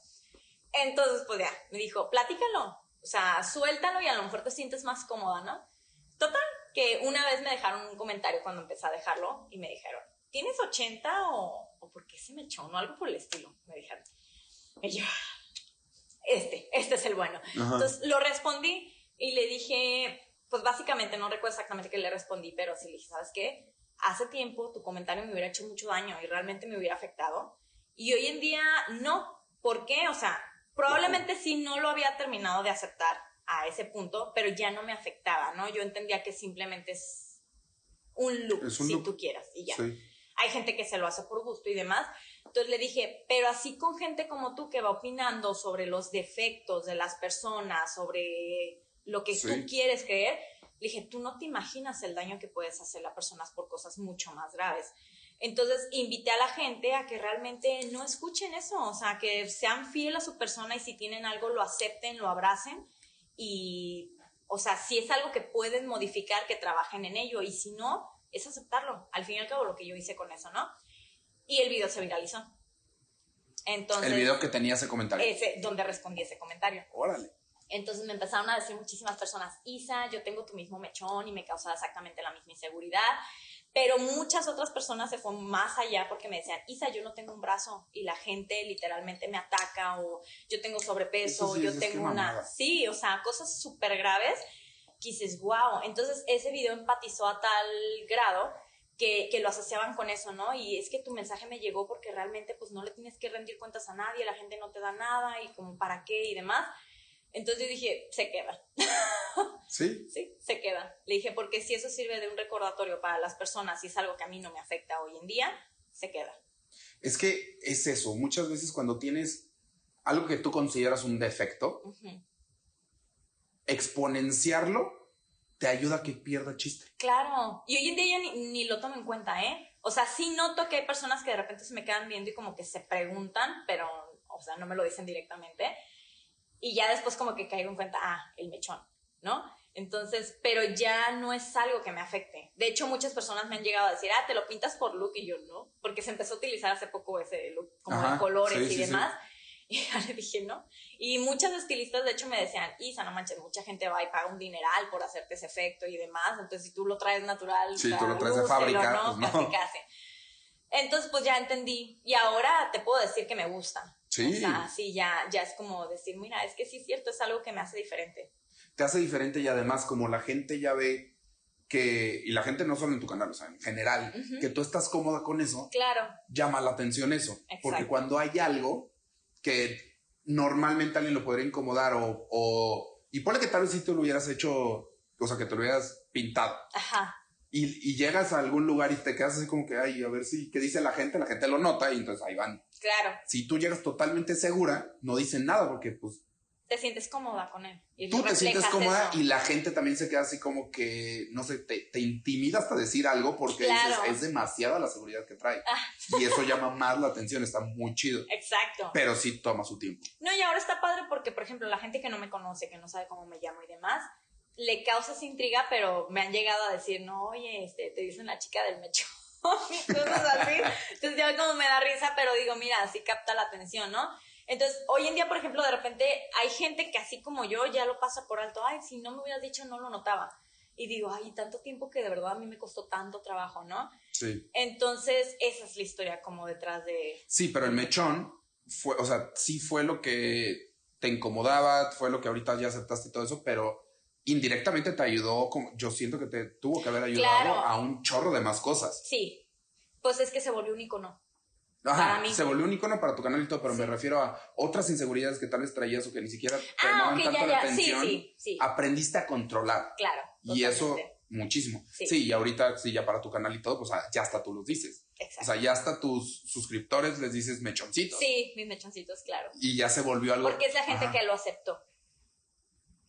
S2: Entonces, pues ya, me dijo, platícalo, o sea, suéltalo y a lo mejor te sientes más cómoda, ¿no? Total, que una vez me dejaron un comentario cuando empecé a dejarlo y me dijeron, ¿tienes 80 o, o por qué se me echó? No, algo por el estilo, me dijeron. Y yo, este, este es el bueno.
S1: Ajá.
S2: Entonces lo respondí y le dije, pues básicamente no recuerdo exactamente qué le respondí, pero sí le dije, ¿sabes qué? Hace tiempo tu comentario me hubiera hecho mucho daño y realmente me hubiera afectado. Y hoy en día no. ¿Por qué? O sea, probablemente sí no lo había terminado de aceptar a ese punto, pero ya no me afectaba, ¿no? Yo entendía que simplemente es un look,
S1: Es un
S2: si
S1: look.
S2: tú quieras, y ya.
S1: Sí.
S2: Hay gente que se lo hace por gusto y demás. Entonces le dije, pero así con gente como tú que va opinando sobre los defectos de las personas, sobre lo que
S1: Sí.
S2: tú quieres creer, le dije, tú no te imaginas el daño que puedes hacer a personas por cosas mucho más graves. Entonces invité a la gente a que realmente no escuchen eso, o sea, que sean fieles a su persona y si tienen algo lo acepten, lo abracen y, o sea, si es algo que pueden modificar, que trabajen en ello y si no, es aceptarlo. Al fin y al cabo lo que yo hice con eso, ¿no? Y el video se viralizó. Entonces,
S1: El video que tenía ese comentario.
S2: ese, donde respondí ese comentario.
S1: Órale.
S2: Entonces me empezaron a decir muchísimas personas, Isa, yo tengo tu mismo mechón y me causa exactamente la misma inseguridad. Pero muchas otras personas se fueron más allá porque me decían, Isa, yo no tengo un brazo y la gente literalmente me ataca o yo tengo sobrepeso,
S1: Eso sí,
S2: yo
S1: es que
S2: tengo una...
S1: mamada.
S2: Sí, o sea, cosas súper graves que dices, wow. Entonces ese video empatizó a tal grado que, que lo asociaban con eso, ¿no? Y es que tu mensaje me llegó porque realmente pues no le tienes que rendir cuentas a nadie, la gente no te da nada y como para qué y demás. Entonces dije, se queda.
S1: ¿Sí?
S2: Sí, se queda. Le dije, porque si eso sirve de un recordatorio para las personas y es algo que a mí no me afecta hoy en día, se queda.
S1: Es que es eso. Muchas veces cuando tienes algo que tú consideras un defecto,
S2: Ujú.
S1: exponenciarlo te ayuda a que pierda chiste.
S2: Claro. Y hoy en día ya ni, ni lo tomo en cuenta, ¿eh? O sea, sí noto que hay personas que de repente se me quedan viendo y como que se preguntan, pero, o sea, no me lo dicen directamente. Y ya después como que caigo en cuenta, ah, el mechón, ¿no? Entonces, pero ya no es algo que me afecte. De hecho, muchas personas me han llegado a decir, ah, te lo pintas por look y yo no, porque se empezó a utilizar hace poco ese look como
S1: Ajá,
S2: de colores
S1: sí,
S2: y
S1: sí, sí.
S2: demás. Y ya le dije, no. Y muchas estilistas, de hecho, me decían, Isa, no manches, mucha gente va y paga un dineral por hacerte ese efecto y demás. Entonces, si tú lo traes natural,
S1: Sí, tú lo traes de fábrica,
S2: ¿no?
S1: pues, no.
S2: Casi, casi. Entonces, pues ya entendí. Y ahora te puedo decir que me gusta.
S1: Sí.
S2: O sea, sí, ya, ya es como decir, mira, es que sí es cierto, es algo que me hace diferente.
S1: Te hace diferente y además como la gente ya ve que, y la gente no solo en tu canal, o sea, en general,
S2: Ujú.
S1: que tú estás cómoda con eso,
S2: Claro,
S1: llama la atención eso. Porque
S2: Exacto.
S1: cuando hay algo que normalmente alguien lo podría incomodar o, o- y ponle que tal vez si tú lo hubieras hecho, o sea, que te lo hubieras pintado
S2: ajá,
S1: y, y llegas a algún lugar y te quedas así como que, ay, a ver si, ¿qué dice la gente? La gente lo nota y entonces ahí van.
S2: Claro.
S1: Si tú llegas totalmente segura, no dicen nada porque pues
S2: te sientes cómoda con él. Y
S1: Tú te sientes cómoda
S2: eso.
S1: y la gente también se queda así como que, no sé, te, te intimida hasta decir algo porque
S2: Claro.
S1: dices, es demasiada la seguridad que trae.
S2: Ah.
S1: Y eso llama más la atención, está muy chido.
S2: Exacto.
S1: Pero sí toma su tiempo.
S2: No, y ahora está padre porque, por ejemplo, la gente que no me conoce, que no sabe cómo me llamo y demás, le causa esa intriga, pero me han llegado a decir, no, oye, este, te dicen la chica del mechón y cosas así. Entonces ya como me da risa, pero digo, mira, así capta la atención, ¿no? Entonces, hoy en día, por ejemplo, de repente hay gente que así como yo ya lo pasa por alto. Ay, si no me hubieras dicho, no lo notaba. Y digo, ay, tanto tiempo que de verdad a mí me costó tanto trabajo, ¿no?
S1: Sí.
S2: Entonces, esa es la historia como detrás de...
S1: Sí, pero el mechón fue, o sea, sí fue lo que te incomodaba, fue lo que ahorita ya aceptaste y todo eso, pero indirectamente te ayudó, como, yo siento que te tuvo que haber ayudado
S2: Claro.
S1: a un chorro de más cosas.
S2: Sí, pues es que se volvió un icono.
S1: Ajá,
S2: Para mí.
S1: se volvió un icono para tu canal y todo, pero
S2: Sí.
S1: me refiero a otras inseguridades que tal vez traías o que ni siquiera te
S2: Ah,
S1: llamaban tanto
S2: ya,
S1: la
S2: ya.
S1: Atención.
S2: sí, sí.
S1: Aprendiste a controlar.
S2: Claro.
S1: Y eso, muchísimo. Sí. Y ahorita, sí, ya para tu canal y todo, pues ah, ya hasta tú los dices. O
S2: Exacto.
S1: sea, ya hasta tus suscriptores les dices mechoncitos.
S2: sí, mis mechoncitos, claro.
S1: Y ya se volvió algo.
S2: Porque es la gente
S1: Ajá.
S2: que lo aceptó.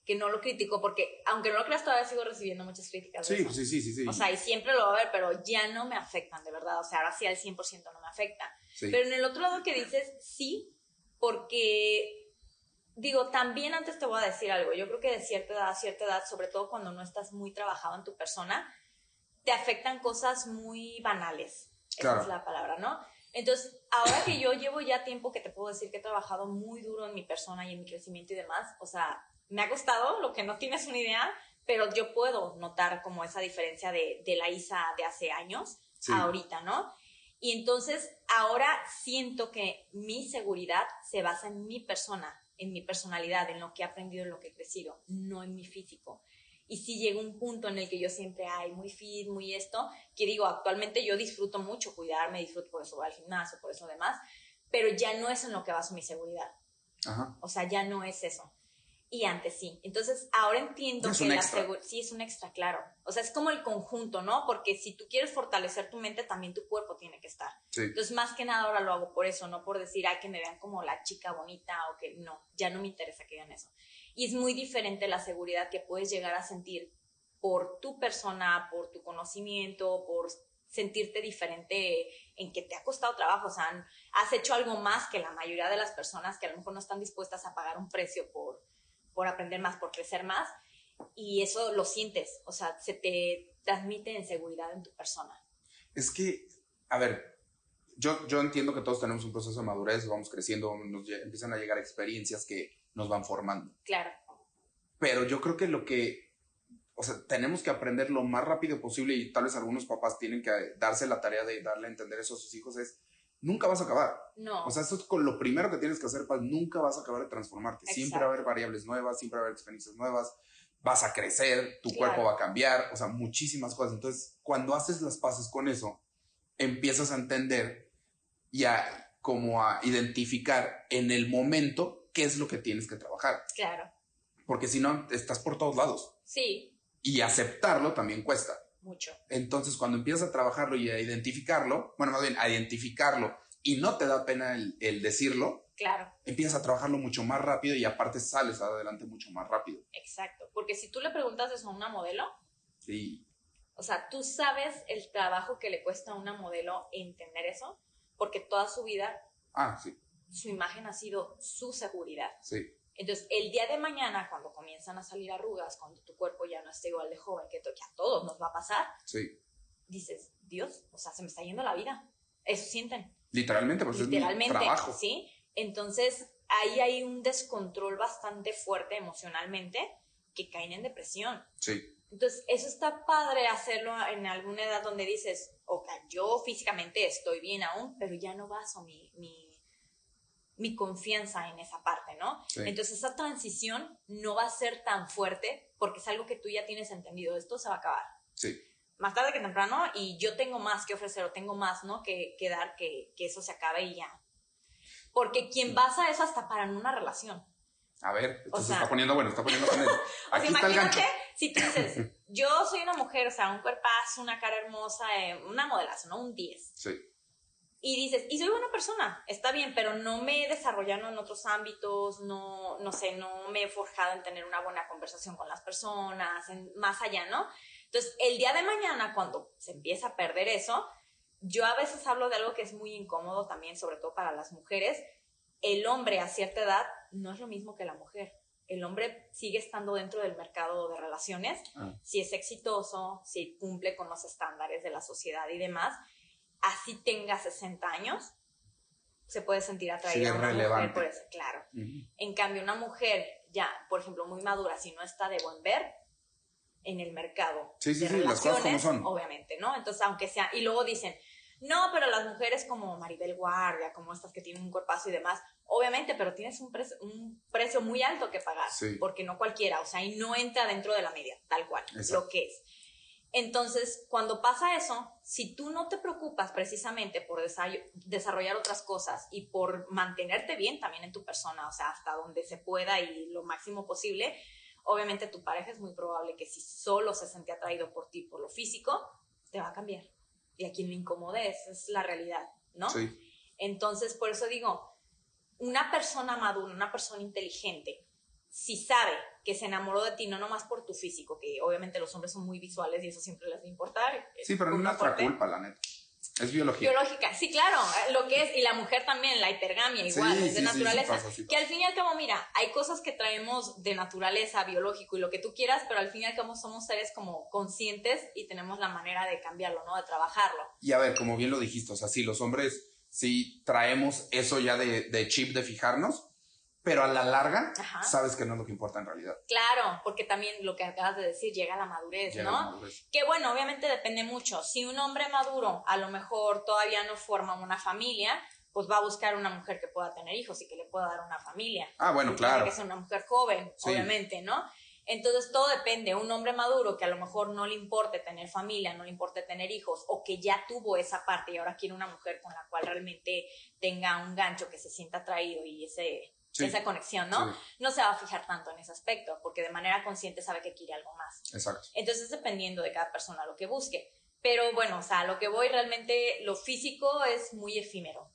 S2: Que no lo criticó, porque aunque no lo creas, todavía sigo recibiendo muchas críticas. de
S1: Sí,
S2: eso.
S1: sí, sí, sí, sí.
S2: O sea, y siempre lo va a ver, pero ya no me afectan, de verdad. O sea, ahora sí al 100% no me afecta.
S1: Sí.
S2: Pero en el otro lado que dices, sí, porque, digo, también antes te voy a decir algo. Yo creo que de cierta edad a cierta edad, sobre todo cuando no estás muy trabajado en tu persona, te afectan cosas muy banales.
S1: Claro.
S2: Esa es la palabra, ¿no? Entonces, ahora que yo llevo ya tiempo que te puedo decir que he trabajado muy duro en mi persona y en mi crecimiento y demás, o sea, me ha costado, lo que no tienes una idea, pero yo puedo notar como esa diferencia de, de la Isa de hace años
S1: Sí.
S2: a ahorita, ¿no? Y entonces ahora siento que mi seguridad se basa en mi persona, en mi personalidad, en lo que he aprendido, en lo que he crecido, no en mi físico. Y si llega un punto en el que yo siempre, ay, muy fit, muy esto, que digo, actualmente yo disfruto mucho cuidarme, disfruto por eso voy al gimnasio, por eso demás, pero ya no es en lo que baso mi seguridad.
S1: Ajá.
S2: O sea, ya no es eso. Y antes sí. Entonces, ahora entiendo
S1: Es
S2: que la seguridad. Sí, es un extra, claro. O sea, es como el conjunto, ¿no? Porque si tú quieres fortalecer tu mente, también tu cuerpo tiene que estar.
S1: Sí.
S2: Entonces, más que nada ahora lo hago por eso, no por decir, ay, que me vean como la chica bonita o que no, ya no me interesa que vean eso. Y es muy diferente la seguridad que puedes llegar a sentir por tu persona, por tu conocimiento, por sentirte diferente en que te ha costado trabajo, o sea, has hecho algo más que la mayoría de las personas que a lo mejor no están dispuestas a pagar un precio por, por aprender más, por crecer más, y eso lo sientes, o sea, se te transmite en seguridad en tu persona.
S1: Es que, a ver, yo, yo entiendo que todos tenemos un proceso de madurez, vamos creciendo, nos empiezan a llegar experiencias que nos van formando.
S2: Claro,
S1: Pero yo creo que lo que, o sea, tenemos que aprender lo más rápido posible y tal vez algunos papás tienen que darse la tarea de darle a entender eso a sus hijos es, nunca vas a acabar.
S2: no,
S1: O sea, eso es con lo primero que tienes que hacer, Paz, nunca vas a acabar de transformarte. Siempre va a haber variables nuevas, siempre va a haber experiencias nuevas, vas a crecer, tu
S2: Claro.
S1: cuerpo va a cambiar, o sea, muchísimas cosas. Entonces, cuando haces las paces con eso, empiezas a entender y a como a identificar en el momento qué es lo que tienes que trabajar.
S2: claro,
S1: Porque si no, estás por todos lados.
S2: sí,
S1: Y aceptarlo también cuesta.
S2: Mucho,
S1: Entonces, cuando empiezas a trabajarlo y a identificarlo, bueno, más bien a identificarlo y no te da pena el, el decirlo,
S2: claro.
S1: empiezas a trabajarlo mucho más rápido y aparte sales adelante mucho más rápido.
S2: Exacto, porque si tú le preguntas eso a una modelo,
S1: Y
S2: o sea, tú sabes el trabajo que le cuesta a una modelo entender eso, porque toda su vida
S1: ah, sí,
S2: su imagen ha sido su seguridad.
S1: sí,
S2: Entonces, el día de mañana, cuando comienzan a salir arrugas, cuando tu cuerpo ya no está igual de joven, que, que a todos nos va a pasar,
S1: sí.
S2: dices, Dios, o sea, se me está yendo la vida. Eso sienten.
S1: Literalmente, pues es
S2: literalmente,
S1: mi trabajo.
S2: ¿sí? Entonces, ahí hay un descontrol bastante fuerte emocionalmente que caen en depresión.
S1: Sí,
S2: Entonces, eso está padre hacerlo en alguna edad donde dices, ok, yo físicamente estoy bien aún, pero ya no baso mi, mi, mi confianza en esa parte, ¿no?
S1: sí.
S2: Entonces, esa transición no va a ser tan fuerte porque es algo que tú ya tienes entendido, esto se va a acabar.
S1: sí.
S2: Más tarde que temprano, y yo tengo más que ofrecer o tengo más, ¿no? Que, que dar, que, que eso se acabe y ya. Porque quien basa eso hasta para en una relación.
S1: A ver, esto
S2: O sea-
S1: está poniendo bueno, está poniendo bueno.
S2: O sea,
S1: Aquí está el
S2: imagínate si tú dices, yo soy una mujer, o sea, un cuerpazo, una cara hermosa, eh, una modelazo, ¿no? Un 10.
S1: Sí,
S2: y dices, y soy buena persona, está bien, pero no me he desarrollado en otros ámbitos, no, no sé, no me he forjado en tener una buena conversación con las personas, en, más allá, ¿no? Entonces, el día de mañana, cuando se empieza a perder eso, yo a veces hablo de algo que es muy incómodo también, sobre todo para las mujeres. El hombre a cierta edad no es lo mismo que la mujer. El hombre sigue estando dentro del mercado de relaciones,
S1: Ah.
S2: si es exitoso, si cumple con los estándares de la sociedad y demás, así tenga 60 años, se puede sentir atraída
S1: Sí,
S2: a una
S1: relevante.
S2: mujer por eso, claro. En cambio, una mujer ya, por ejemplo, muy madura, si no está de buen ver en el mercado
S1: Sí, sí,
S2: de
S1: sí, las cosas como
S2: relaciones,
S1: son.
S2: obviamente, ¿no? Entonces, aunque sea, y luego dicen, no, pero las mujeres como Maribel Guardia, como estas que tienen un cuerpazo y demás, obviamente, pero tienes un, precio un precio muy alto que pagar,
S1: Sí.
S2: porque no cualquiera, o sea, y no entra dentro de la media, tal cual,
S1: Exacto.
S2: lo que es. Entonces, cuando pasa eso, si tú no te preocupas precisamente por desa- desarrollar otras cosas y por mantenerte bien también en tu persona, o sea, hasta donde se pueda y lo máximo posible, obviamente tu pareja es muy probable que si solo se siente atraído por ti, por lo físico, te va a cambiar. Y a quien le incomode, esa es la realidad, ¿no?
S1: Sí.
S2: Entonces, por eso digo, una persona madura, una persona inteligente, si sabe que se enamoró de ti, no nomás por tu físico, que obviamente los hombres son muy visuales y eso siempre les va a importar.
S1: Sí, pero no es
S2: una
S1: nuestra
S2: parte
S1: culpa, la neta. Es biología.
S2: Biológica, sí, claro, eh, lo que es, y la mujer también, la hipergamia igual,
S1: Sí,
S2: es de
S1: sí, sí, sí
S2: naturaleza.
S1: pasa,
S2: que al fin y al cabo, mira, hay cosas que traemos de naturaleza, biológico y lo que tú quieras, pero al fin y al cabo somos seres como conscientes y tenemos la manera de cambiarlo, ¿no? De trabajarlo.
S1: Y a ver, como bien lo dijiste, o sea, sí, los hombres sí traemos eso ya de, de chip de fijarnos, pero a la larga
S2: Ajá.
S1: sabes que no es lo que importa en realidad.
S2: Claro, porque también lo que acabas de decir, llega la madurez,
S1: Ya
S2: ¿no?
S1: la madurez.
S2: Que bueno, obviamente depende mucho. Si un hombre maduro a lo mejor todavía no forma una familia, pues va a buscar una mujer que pueda tener hijos y que le pueda dar una familia.
S1: Ah, bueno,
S2: Y
S1: claro.
S2: Tiene que ser una mujer joven,
S1: Sí.
S2: obviamente, ¿no? Entonces todo depende. Un hombre maduro que a lo mejor no le importe tener familia, no le importe tener hijos, o que ya tuvo esa parte y ahora quiere una mujer con la cual realmente tenga un gancho, que se sienta atraído y ese,
S1: Sí.
S2: esa conexión, ¿no?
S1: Sí,
S2: No se va a fijar tanto en ese aspecto, porque de manera consciente sabe que quiere algo más.
S1: exacto.
S2: Entonces, dependiendo de cada persona lo que busque. Pero bueno, o sea, lo que voy realmente, lo físico es muy efímero.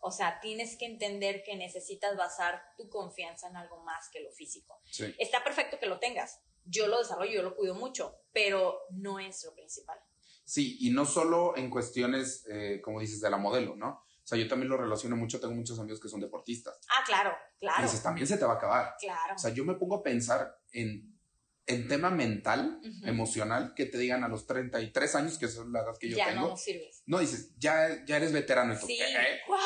S2: O sea, tienes que entender que necesitas basar tu confianza en algo más que lo físico.
S1: Sí.
S2: Está perfecto que lo tengas. Yo lo desarrollo, yo lo cuido mucho, pero no es lo principal.
S1: Sí, y no solo en cuestiones, eh, como dices, de la modelo, ¿no? O sea, yo también lo relaciono mucho, tengo muchos amigos que son deportistas.
S2: Ah, claro,
S1: Y
S2: claro,
S1: dices, también se te va a acabar.
S2: claro.
S1: O sea, yo me pongo a pensar en, en tema mental, emocional, que te digan a los 33 años, que son la edad que yo
S2: ya
S1: tengo.
S2: no sirves.
S1: No, dices, ya, ya eres veterano. Y tú,
S2: Sí. ¿cuál?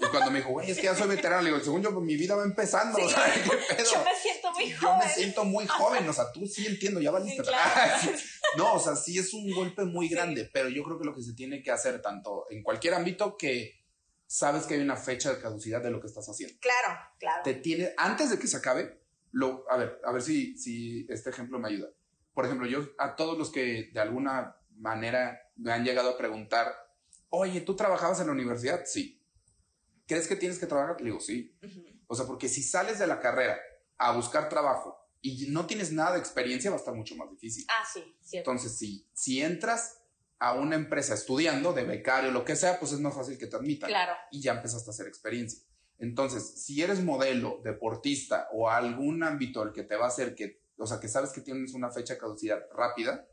S1: Y cuando me dijo, güey, es que ya soy veterano, le digo, según yo, pues, mi vida va empezando.
S2: Sí.
S1: O sea, ¿qué pedo?
S2: Yo me siento muy
S1: Yo
S2: joven.
S1: me siento muy joven, o sea, tú sí entiendo, ya valiste.
S2: Sí, claro.
S1: No, o sea, sí es un golpe muy grande, pero yo creo que lo que se tiene que hacer tanto en cualquier ámbito que sabes que hay una fecha de caducidad de lo que estás haciendo.
S2: Claro, claro.
S1: Te tiene, antes de que se acabe, lo, a ver, a ver si, si este ejemplo me ayuda. Por ejemplo, yo a todos los que de alguna manera me han llegado a preguntar, oye, ¿tú trabajabas en la universidad? Sí. ¿Crees que tienes que trabajar? Le digo, sí. O sea, porque si sales de la carrera a buscar trabajo y no tienes nada de experiencia, va a estar mucho más difícil.
S2: Ah, sí, cierto.
S1: Entonces, si, si entras a una empresa estudiando, de becario, lo que sea, pues es más fácil que te admitan.
S2: Claro.
S1: Y ya empezaste a hacer experiencia. Entonces, si eres modelo, deportista o algún ámbito al que te va a hacer que, o sea, que sabes que tienes una fecha de caducidad rápida,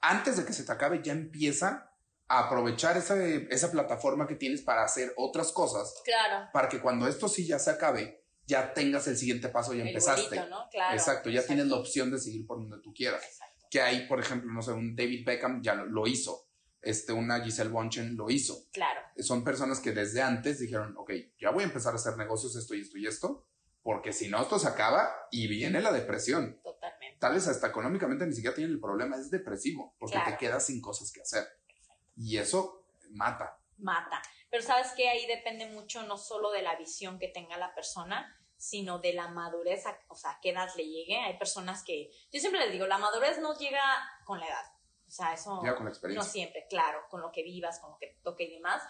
S1: antes de que se te acabe, ya empieza a aprovechar esa, esa plataforma que tienes para hacer otras cosas
S2: Claro.
S1: para que cuando esto sí ya se acabe, ya tengas el siguiente paso, ya
S2: El
S1: empezaste.
S2: ¿no? Claro.
S1: Exacto, ya
S2: exacto,
S1: tienes la opción de seguir por donde tú quieras.
S2: Exacto.
S1: Que hay, por ejemplo, no sé, un David Beckham ya lo, lo hizo, este, una Giselle Bonchen lo hizo.
S2: Claro.
S1: Son personas que desde antes dijeron, ok, ya voy a empezar a hacer negocios, esto y esto y esto, porque si no, esto se acaba y viene la depresión.
S2: Totalmente.
S1: Tal vez hasta económicamente ni siquiera tienen el problema, es depresivo, porque
S2: Claro.
S1: te quedas sin cosas que hacer. Y eso mata.
S2: Mata. Pero sabes que ahí depende mucho no solo de la visión que tenga la persona, sino de la madurez, a- o sea, a qué edad le llegue. Hay personas que, yo siempre les digo, la madurez no llega con la edad. O sea, eso
S1: Ya con la
S2: no siempre, claro, con lo que vivas, con lo que toque y demás.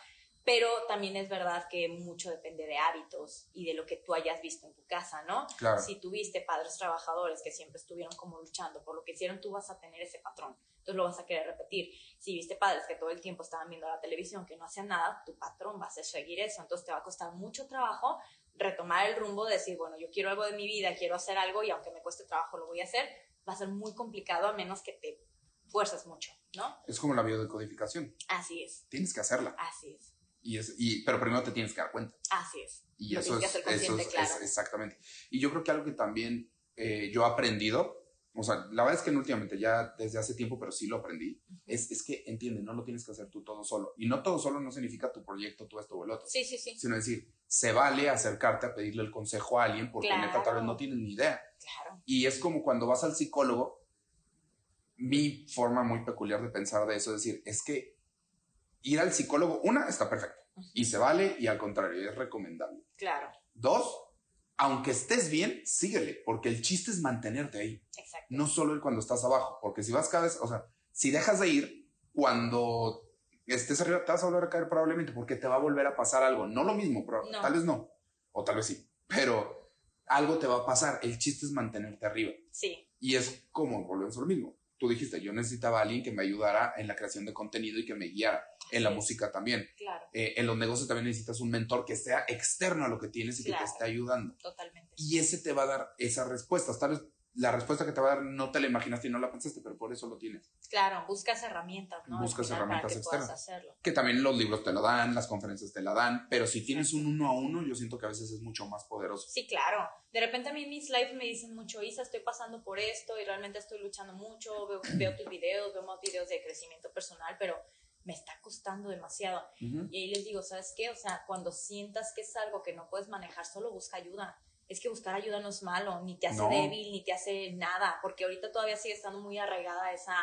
S2: Pero también es verdad que mucho depende de hábitos y de lo que tú hayas visto en tu casa, ¿no?
S1: Claro.
S2: Si tuviste padres trabajadores que siempre estuvieron como luchando por lo que hicieron, tú vas a tener ese patrón. entonces lo vas a querer repetir. Si viste padres que todo el tiempo estaban viendo la televisión, que no hacían nada, tu patrón va a seguir eso, entonces te va a costar mucho trabajo retomar el rumbo de decir, bueno, yo quiero algo de mi vida, quiero hacer algo y aunque me cueste trabajo lo voy a hacer, va a ser muy complicado a menos que te fuerzas mucho, ¿no?
S1: Es como la biodecodificación.
S2: Así es.
S1: Tienes que hacerla.
S2: Así es.
S1: Y es y, pero primero te tienes que dar cuenta.
S2: Así es.
S1: Y
S2: Lo
S1: eso
S2: tienes
S1: es,
S2: que hacer
S1: eso
S2: consciente,
S1: es-
S2: claro.
S1: es- exactamente. Y yo creo que algo que también eh, yo he aprendido, o sea, la verdad es que no últimamente, ya desde hace tiempo, pero sí lo aprendí, es, es que entiende, no lo tienes que hacer tú todo solo. Y no todo solo no significa tu proyecto, tú esto o el otro.
S2: Sí, sí, sí.
S1: Sino decir, se vale acercarte a pedirle el consejo a alguien porque neta tal vez
S2: Claro.
S1: no tienes ni idea.
S2: Claro.
S1: Y es como cuando vas al psicólogo, mi forma muy peculiar de pensar de eso es decir, es que ir al psicólogo, una, está perfecto y se vale y al contrario, es recomendable.
S2: Claro.
S1: Dos, aunque estés bien, síguele, porque el chiste es mantenerte ahí,
S2: Exacto.
S1: no solo el cuando estás abajo, porque si vas cada vez, o sea, si dejas de ir cuando estés arriba, te vas a volver a caer probablemente porque te va a volver a pasar algo, no lo mismo, pero
S2: No.
S1: tal vez no, o tal vez sí, pero algo te va a pasar, el chiste es mantenerte arriba.
S2: Sí.
S1: Y es como, volvemos a lo mismo. Tú dijiste, yo necesitaba a alguien que me ayudara en la creación de contenido y que me guiara. En la música también.
S2: Claro.
S1: Eh, en los negocios también necesitas un mentor que sea externo a lo que tienes y que te esté ayudando.
S2: Totalmente.
S1: Y ese te va a dar esas respuestas. Tal vez la respuesta que te va a dar no te la imaginaste y no la pensaste, pero por eso lo tienes.
S2: Claro, buscas herramientas, ¿no?
S1: Buscas
S2: final,
S1: herramientas
S2: para que puedas
S1: externas.
S2: hacerlo.
S1: Que también los libros te lo dan, las conferencias te la dan, pero si tienes un uno a uno, yo siento que a veces es mucho más poderoso.
S2: Sí, claro. De repente a mí en mis lives me dicen mucho, Isa, estoy pasando por esto y realmente estoy luchando mucho, veo, veo tus videos, veo más videos de crecimiento personal, pero me está costando demasiado.
S1: Ujú.
S2: Y ahí les digo, ¿sabes qué? O sea, cuando sientas que es algo que no puedes manejar, solo busca ayuda. Es que buscar ayuda no es malo, ni te hace
S1: No.
S2: débil, ni te hace nada, porque ahorita todavía sigue estando muy arraigada esa,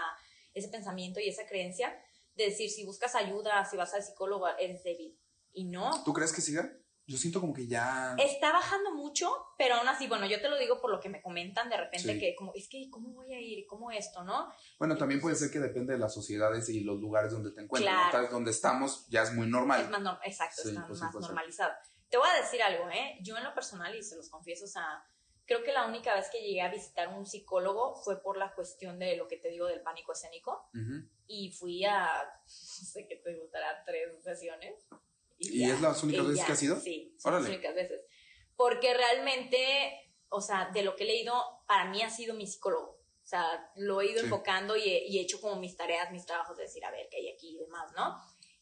S2: ese pensamiento y esa creencia de decir, si buscas ayuda, si vas al psicólogo, eres débil. Y no,
S1: ¿Tú crees que siga? Yo siento como que ya...
S2: Está bajando mucho, pero aún así, bueno, yo te lo digo por lo que me comentan de repente
S1: Sí.
S2: que como, es que, ¿cómo voy a ir? ¿Cómo esto, no?
S1: Bueno, también puede ser que depende de las sociedades y los lugares donde te encuentres. ¿no?
S2: Claro.
S1: Donde estamos ya es muy normal.
S2: Es más, norm- exacto,
S1: Sí,
S2: está
S1: pues
S2: más
S1: ser.
S2: Te voy a decir algo, ¿eh? Yo en lo personal, y se los confieso, o sea, creo que la única vez que llegué a visitar un psicólogo fue por la cuestión de lo que te digo del pánico escénico.
S1: Ujú.
S2: Y fui a, no sé qué te gustará, tres sesiones.
S1: ¿Y
S2: ya.
S1: es las únicas
S2: Y
S1: veces
S2: ya,
S1: que has ido?
S2: Sí, son
S1: Órale.
S2: las únicas veces. Porque realmente, o sea, de lo que he leído, para mí ha sido mi psicólogo. O sea, lo he ido
S1: Sí.
S2: enfocando y he, y he hecho como mis tareas, mis trabajos de decir, a ver, qué hay aquí y demás, ¿no?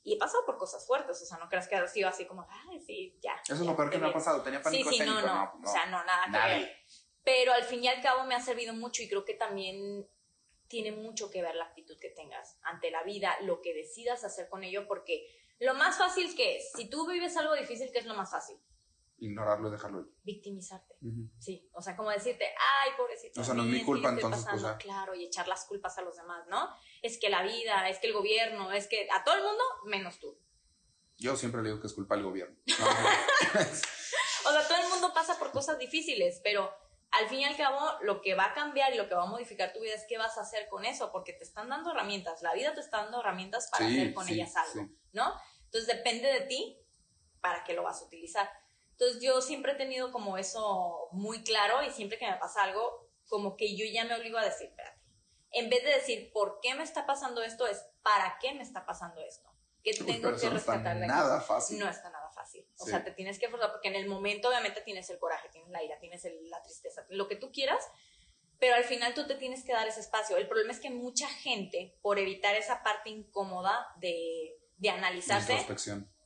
S2: Y he pasado por cosas fuertes, o sea, no creas que ha sido así como, ay, sí, ya.
S1: Eso es lo peor que me ha
S2: bien".
S1: pasado. Tenía
S2: Sí,
S1: pánico
S2: sí,
S1: escénico.
S2: no,
S1: no,
S2: O sea, no, nada que ver. Pero al fin y al cabo me ha servido mucho y creo que también tiene mucho que ver la actitud que tengas ante la vida, lo que decidas hacer con ello, porque lo más fácil que es, si tú vives algo difícil, ¿qué es lo más fácil?
S1: Ignorarlo y dejarlo ir.
S2: Victimizarte.
S1: Ujú.
S2: Sí, o sea, como decirte, ay, pobrecito.
S1: O sea, no es mi culpa, entonces, pues,
S2: pasando".
S1: ya.
S2: Claro, y echar las culpas a los demás, ¿no? Es que la vida, es que el gobierno, es que a todo el mundo, menos tú.
S1: Yo siempre le digo que es culpa del gobierno. No, no.
S2: O sea, todo el mundo pasa por cosas difíciles, pero al fin y al cabo lo que va a cambiar y lo que va a modificar tu vida es qué vas a hacer con eso, porque te están dando herramientas, la vida te está dando herramientas para
S1: Sí,
S2: hacer con
S1: sí,
S2: ellas algo,
S1: sí.
S2: ¿no? Entonces depende de ti para qué lo vas a utilizar. Entonces yo siempre he tenido como eso muy claro y siempre que me pasa algo, como que yo ya me obligo a decir, espérate, en vez de decir por qué me está pasando esto, es para qué me está pasando esto,
S1: Uy,
S2: tengo que
S1: no está
S2: rescatar de aquí.
S1: nada fácil.
S2: No está nada fácil. O
S1: Sí.
S2: sea, te tienes que esforzar porque en el momento obviamente tienes el coraje, tienes la ira, tienes el- la tristeza, lo que tú quieras, pero al final tú te tienes que dar ese espacio. El problema es que mucha gente, por evitar esa parte incómoda de, de analizarse.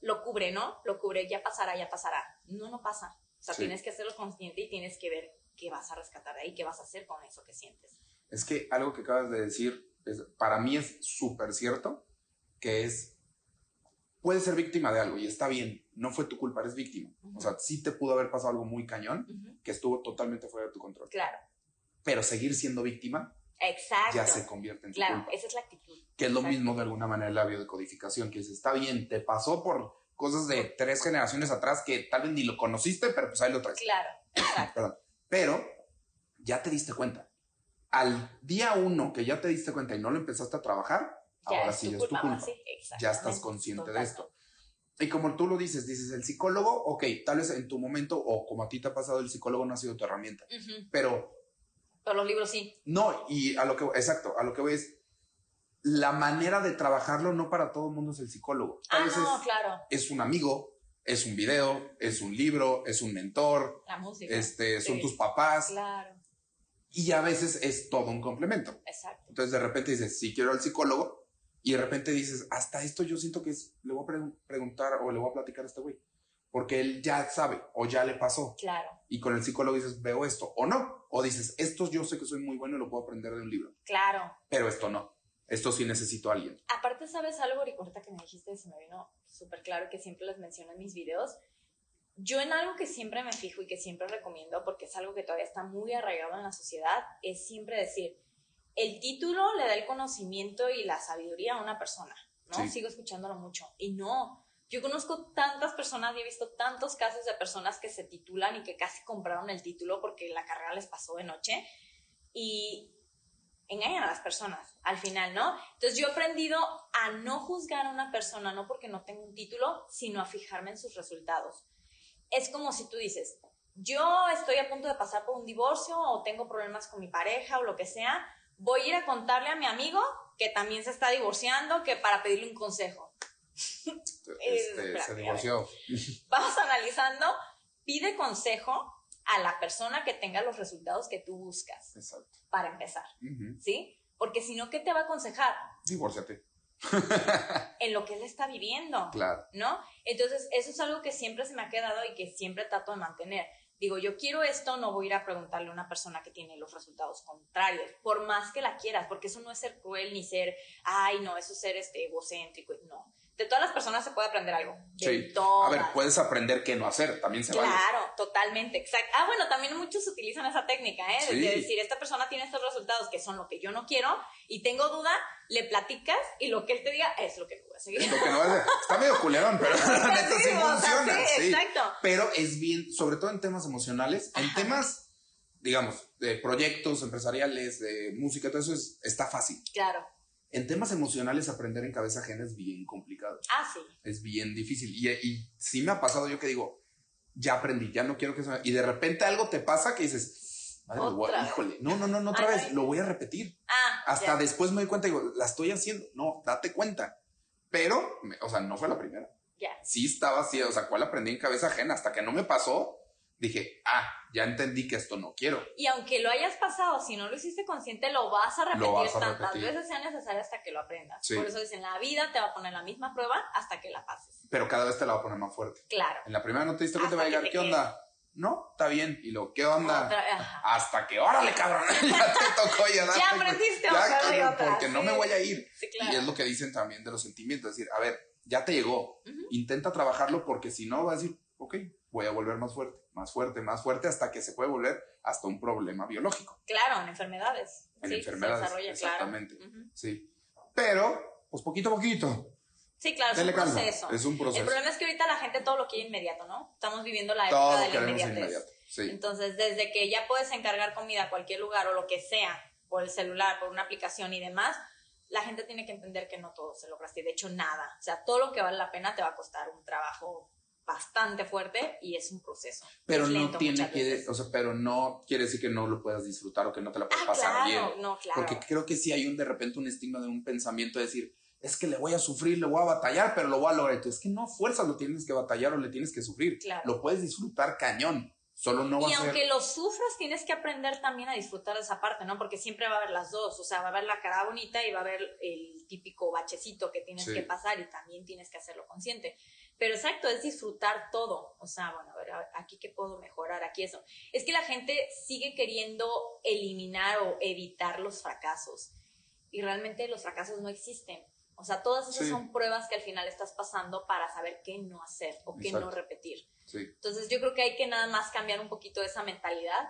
S2: Lo cubre, ¿no? Lo cubre, ya pasará, ya pasará. No, no pasa. O sea,
S1: Sí.
S2: tienes que hacerlo consciente y tienes que ver qué vas a rescatar de ahí, qué vas a hacer con eso que sientes.
S1: Es que algo que acabas de decir, es- para mí es súper cierto, que es, puedes ser víctima de algo y está bien, no fue tu culpa, eres víctima. O sea, sí te pudo haber pasado algo muy cañón que estuvo totalmente fuera de tu control.
S2: Claro.
S1: Pero seguir siendo víctima
S2: Exacto.
S1: ya se convierte en
S2: Claro,
S1: culpa.
S2: esa es la actitud.
S1: Que es lo
S2: Exacto.
S1: mismo de alguna manera la biodecodificación, que dice, está bien, te pasó por cosas de tres generaciones atrás que tal vez ni lo conociste, pero pues ahí lo traes.
S2: Claro.
S1: Perdón. Pero ya te diste cuenta. Al día uno que ya te diste cuenta y no lo empezaste a trabajar,
S2: Ya
S1: ahora
S2: es
S1: sí ya es tu
S2: culpa, sí,
S1: Ya estás consciente de
S2: totalmente.
S1: esto. Y como tú lo dices, dices el psicólogo, ok, tal vez en tu momento o como a ti te ha pasado, el psicólogo no ha sido tu herramienta. Pero
S2: Pero los libros sí.
S1: no, y a lo que, exacto, a lo que voy es, la manera de trabajarlo no para todo el mundo es el psicólogo. A
S2: Ah,
S1: veces
S2: no, claro.
S1: es un amigo, es un video, es un libro, es un mentor,
S2: La música.
S1: este, son
S2: Sí.
S1: tus papás
S2: Claro,
S1: y a veces es todo un complemento.
S2: exacto.
S1: Entonces de repente dices, sí quiero al psicólogo y de repente dices, hasta esto yo siento que es, le voy a pre- preguntar o le voy a platicar a este güey. Porque él ya sabe o ya le pasó.
S2: Claro,
S1: Y con el psicólogo dices, veo esto o no. O dices, esto yo sé que soy muy bueno y lo puedo aprender de un libro.
S2: claro.
S1: Pero esto no. Esto sí necesito a alguien.
S2: Aparte, ¿sabes algo? Ahorita que me dijiste, se me vino súper claro que siempre les menciono en mis videos. Yo en algo que siempre me fijo y que siempre recomiendo, porque es algo que todavía está muy arraigado en la sociedad, es siempre decir, el título le da el conocimiento y la sabiduría a una persona, ¿no?
S1: Sí.
S2: Sigo escuchándolo mucho. Y no, yo conozco tantas personas y he visto tantos casos de personas que se titulan y que casi compraron el título porque la carrera les pasó de noche y engañan a las personas al final, ¿no? Entonces yo he aprendido a no juzgar a una persona, no porque no tenga un título, sino a fijarme en sus resultados. Es como si tú dices, yo estoy a punto de pasar por un divorcio o tengo problemas con mi pareja o lo que sea, voy a ir a contarle a mi amigo que también se está divorciando, que para pedirle un consejo.
S1: Este,
S2: espera,
S1: se divorció.
S2: Vamos analizando, pide consejo a la persona que tenga los resultados que tú buscas,
S1: Exacto.
S2: para empezar,
S1: Ujú.
S2: ¿sí? Porque si no, ¿qué te va a aconsejar?
S1: Divórciate.
S2: En lo que él está viviendo.
S1: Claro.
S2: ¿no? Entonces, eso es algo que siempre se me ha quedado y que siempre trato de mantener. Digo, yo quiero esto, no voy a ir a preguntarle a una persona que tiene los resultados contrarios, por más que la quieras, porque eso no es ser cruel ni ser, ay, no, eso es ser este, egocéntrico, no. De todas las personas se puede aprender algo. De
S1: Sí.
S2: todas.
S1: A ver, puedes aprender qué no hacer. También se vale.
S2: Claro, totalmente, exacto. Ah, bueno, también muchos utilizan esa técnica, ¿eh? De,
S1: Sí.
S2: de decir, esta persona tiene estos resultados que son lo que yo no quiero y tengo duda, le platicas y lo que él te diga es lo que voy a seguir.
S1: Es lo que no es. Está medio culerón, pero la neta sí
S2: Sí, o sea,
S1: funciona.
S2: sí,
S1: sí.
S2: exacto.
S1: Pero es bien, sobre todo en temas emocionales, en
S2: Ajá.
S1: temas, digamos, de proyectos empresariales, de música, todo eso es- está fácil.
S2: Claro.
S1: En temas emocionales, aprender en cabeza ajena es bien complicado.
S2: Ah, sí.
S1: Es bien difícil. Y, y sí me ha pasado yo que digo, ya aprendí, ya no quiero que se me... Y de repente algo te pasa que dices, madre, voy a- híjole, no, no, no, no, otra vez, lo voy a repetir.
S2: Ah,
S1: Hasta
S2: ya.
S1: después me doy cuenta y digo, la estoy haciendo. No, date cuenta. Pero, me- o sea, no fue la primera.
S2: Ya.
S1: Sí estaba así, o sea, ¿cuál aprendí en cabeza ajena? Hasta que no me pasó, dije, ah, ya entendí que esto no quiero.
S2: Y aunque lo hayas pasado, si no lo hiciste consciente, lo vas a repetir
S1: vas a
S2: tantas
S1: repetir.
S2: veces sea necesario hasta que lo aprendas.
S1: Sí.
S2: Por eso dicen, la vida te va a poner la misma prueba hasta que la pases.
S1: Pero cada vez te la va a poner más fuerte.
S2: Claro.
S1: En la primera no te diste cuenta,
S2: Hasta
S1: va a llegar,
S2: te
S1: ¿qué onda? No, está bien. Y lo, ¿qué onda?
S2: Otra-.
S1: Hasta que, órale, cabrón, ya te tocó ya
S2: Ya aprendiste
S1: Ya, cabrón,
S2: otra,
S1: porque no me voy a ir.
S2: Sí, claro.
S1: Y es lo que dicen también de los sentimientos, es decir, a ver, ya te llegó, intenta trabajarlo porque si no va a decir, ok, voy a volver más fuerte, más fuerte, más fuerte, hasta que se puede volver hasta un problema biológico.
S2: Claro, en enfermedades.
S1: En
S2: Sí,
S1: enfermedades,
S2: Se desarrolla,
S1: exactamente.
S2: claro.
S1: Sí. Pero, pues poquito a poquito.
S2: Sí, claro, es un
S1: calma.
S2: proceso.
S1: Es un proceso.
S2: El problema es que ahorita la gente todo lo quiere inmediato, ¿no? Estamos viviendo la época
S1: Todo
S2: de la inmediatez.
S1: inmediato. Sí.
S2: Entonces, desde que ya puedes encargar comida a cualquier lugar o lo que sea, por el celular, por una aplicación y demás, la gente tiene que entender que no todo se logra así. De hecho, nada. O sea, todo lo que vale la pena te va a costar un trabajo bastante fuerte y es un proceso.
S1: Pero
S2: Es
S1: no tiene que, o sea, pero no quiere decir que no lo puedas disfrutar o que no te la puedas
S2: Ah,
S1: pasar
S2: claro,
S1: bien.
S2: no, claro.
S1: Porque creo que sí hay un de repente un estigma de un pensamiento de decir, es que le voy a sufrir, le voy a batallar, pero lo voy a lograr. Entonces, es que no fuerzas lo tienes que batallar o le tienes que sufrir.
S2: Claro.
S1: Lo puedes disfrutar cañón. Solo no va
S2: y
S1: a ser.
S2: aunque lo sufras, tienes que aprender también a disfrutar de esa parte, ¿no? Porque siempre va a haber las dos, o sea, va a haber la cara bonita y va a haber el típico bachecito que tienes
S1: Sí.
S2: que pasar y también tienes que hacerlo consciente. Pero exacto, es disfrutar todo. O sea, bueno, a ver, aquí qué puedo mejorar, aquí eso. Es que la gente sigue queriendo eliminar o evitar los fracasos y realmente los fracasos no existen. O sea, todas esas
S1: Sí.
S2: son pruebas que al final estás pasando para saber qué no hacer o qué no repetir.
S1: Sí.
S2: Entonces yo creo que hay que nada más cambiar un poquito esa mentalidad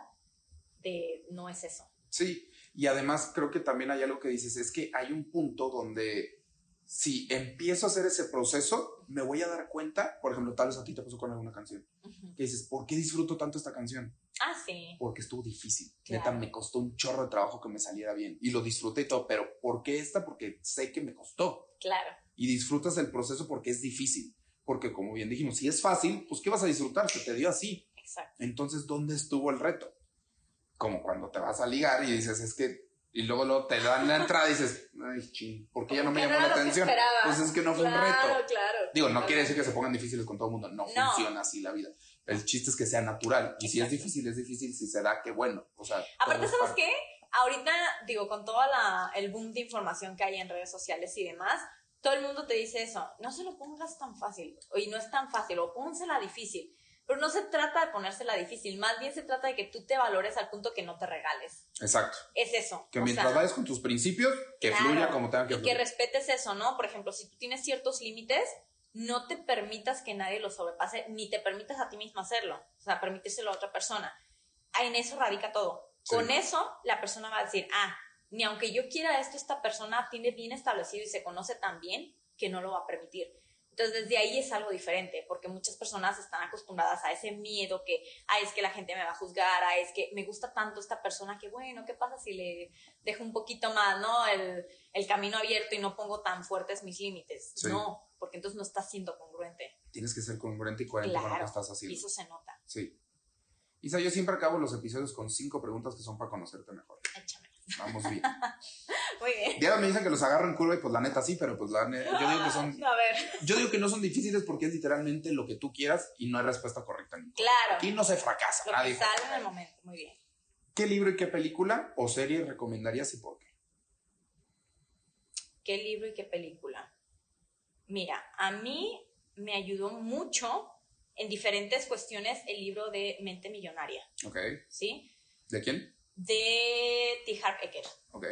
S2: de no es eso.
S1: Sí, y además creo que también hay algo que dices, es que hay un punto donde si empiezo a hacer ese proceso, me voy a dar cuenta, por ejemplo, tal vez a ti te pasó con alguna canción,
S2: Ujú.
S1: que dices, ¿por qué disfruto tanto esta canción?
S2: Ah, sí.
S1: Porque estuvo difícil.
S2: Claro.
S1: Neta, me costó un chorro de trabajo que me saliera bien. Y lo disfruté y todo, pero ¿por qué esta? Porque sé que me costó.
S2: Claro.
S1: Y disfrutas el proceso porque es difícil. Porque como bien dijimos, si es fácil, pues ¿qué vas a disfrutar? Se te dio así.
S2: Exacto.
S1: Entonces, ¿dónde estuvo el reto? Como cuando te vas a ligar y dices, es que Y luego, luego te dan la entrada y dices, ay, ching, ¿por qué ya no me llamó la atención? Pues es que no fue un
S2: Claro,
S1: reto.
S2: claro.
S1: Digo, no quiere decir que se pongan difíciles con todo el mundo, no,
S2: No.
S1: funciona así la vida. El chiste es que sea natural. Y si es
S2: Exacto.
S1: difícil, es difícil. Si se da, qué bueno. O sea,
S2: Aparte, ¿sabes qué? Ahorita, digo, con todo el boom de información que hay en redes sociales y demás, todo el mundo te dice eso. No se lo pongas tan fácil. Y no es tan fácil. O pónsela difícil. Pero no se trata de ponérsela difícil. Más bien se trata de que tú te valores al punto que no te regales.
S1: Exacto.
S2: Es eso.
S1: Que
S2: O
S1: mientras
S2: sea,
S1: vayas con tus principios, que
S2: Claro,
S1: fluya como tenga que
S2: y que
S1: fluir.
S2: respetes eso, ¿no? Por ejemplo, si tú tienes ciertos límites, no te permitas que nadie los sobrepase, ni te permitas a ti mismo hacerlo. O sea, permitírselo a otra persona. Ah, En eso radica todo.
S1: Sí.
S2: Con eso, la persona va a decir, ah, ni aunque yo quiera esto, esta persona tiene bien establecido y se conoce tan bien que no lo va a permitir. Entonces, desde ahí es algo diferente, porque muchas personas están acostumbradas a ese miedo que, ah, es que la gente me va a juzgar, ah, es que me gusta tanto esta persona que, bueno, ¿qué pasa si le dejo un poquito más, ¿no? El, el camino abierto y no pongo tan fuertes mis límites.
S1: Sí.
S2: No, porque entonces no estás siendo congruente.
S1: Tienes que ser congruente y coherente con lo que
S2: Claro,
S1: estás
S2: y
S1: haciendo.
S2: eso se nota.
S1: Sí. Isa, yo siempre acabo los episodios con cinco preguntas que son para conocerte mejor.
S2: Échame.
S1: Vamos bien.
S2: Muy bien.
S1: Diario me dicen que los agarro en curva y pues la neta sí, pero pues la ne- yo digo que son
S2: A ver,
S1: yo digo que no son difíciles porque es literalmente lo que tú quieras y no hay respuesta correcta.
S2: claro.
S1: Aquí no se fracasa,
S2: Lo
S1: nadie
S2: que sale en el momento. Muy bien.
S1: ¿Qué libro y qué película o serie recomendarías y por qué?
S2: ¿Qué libro y qué película? Mira, a mí me ayudó mucho en diferentes cuestiones el libro de Mente Millonaria,
S1: Ok.
S2: ¿sí?
S1: ¿De quién?
S2: De T. Harv Eker.
S1: Ok.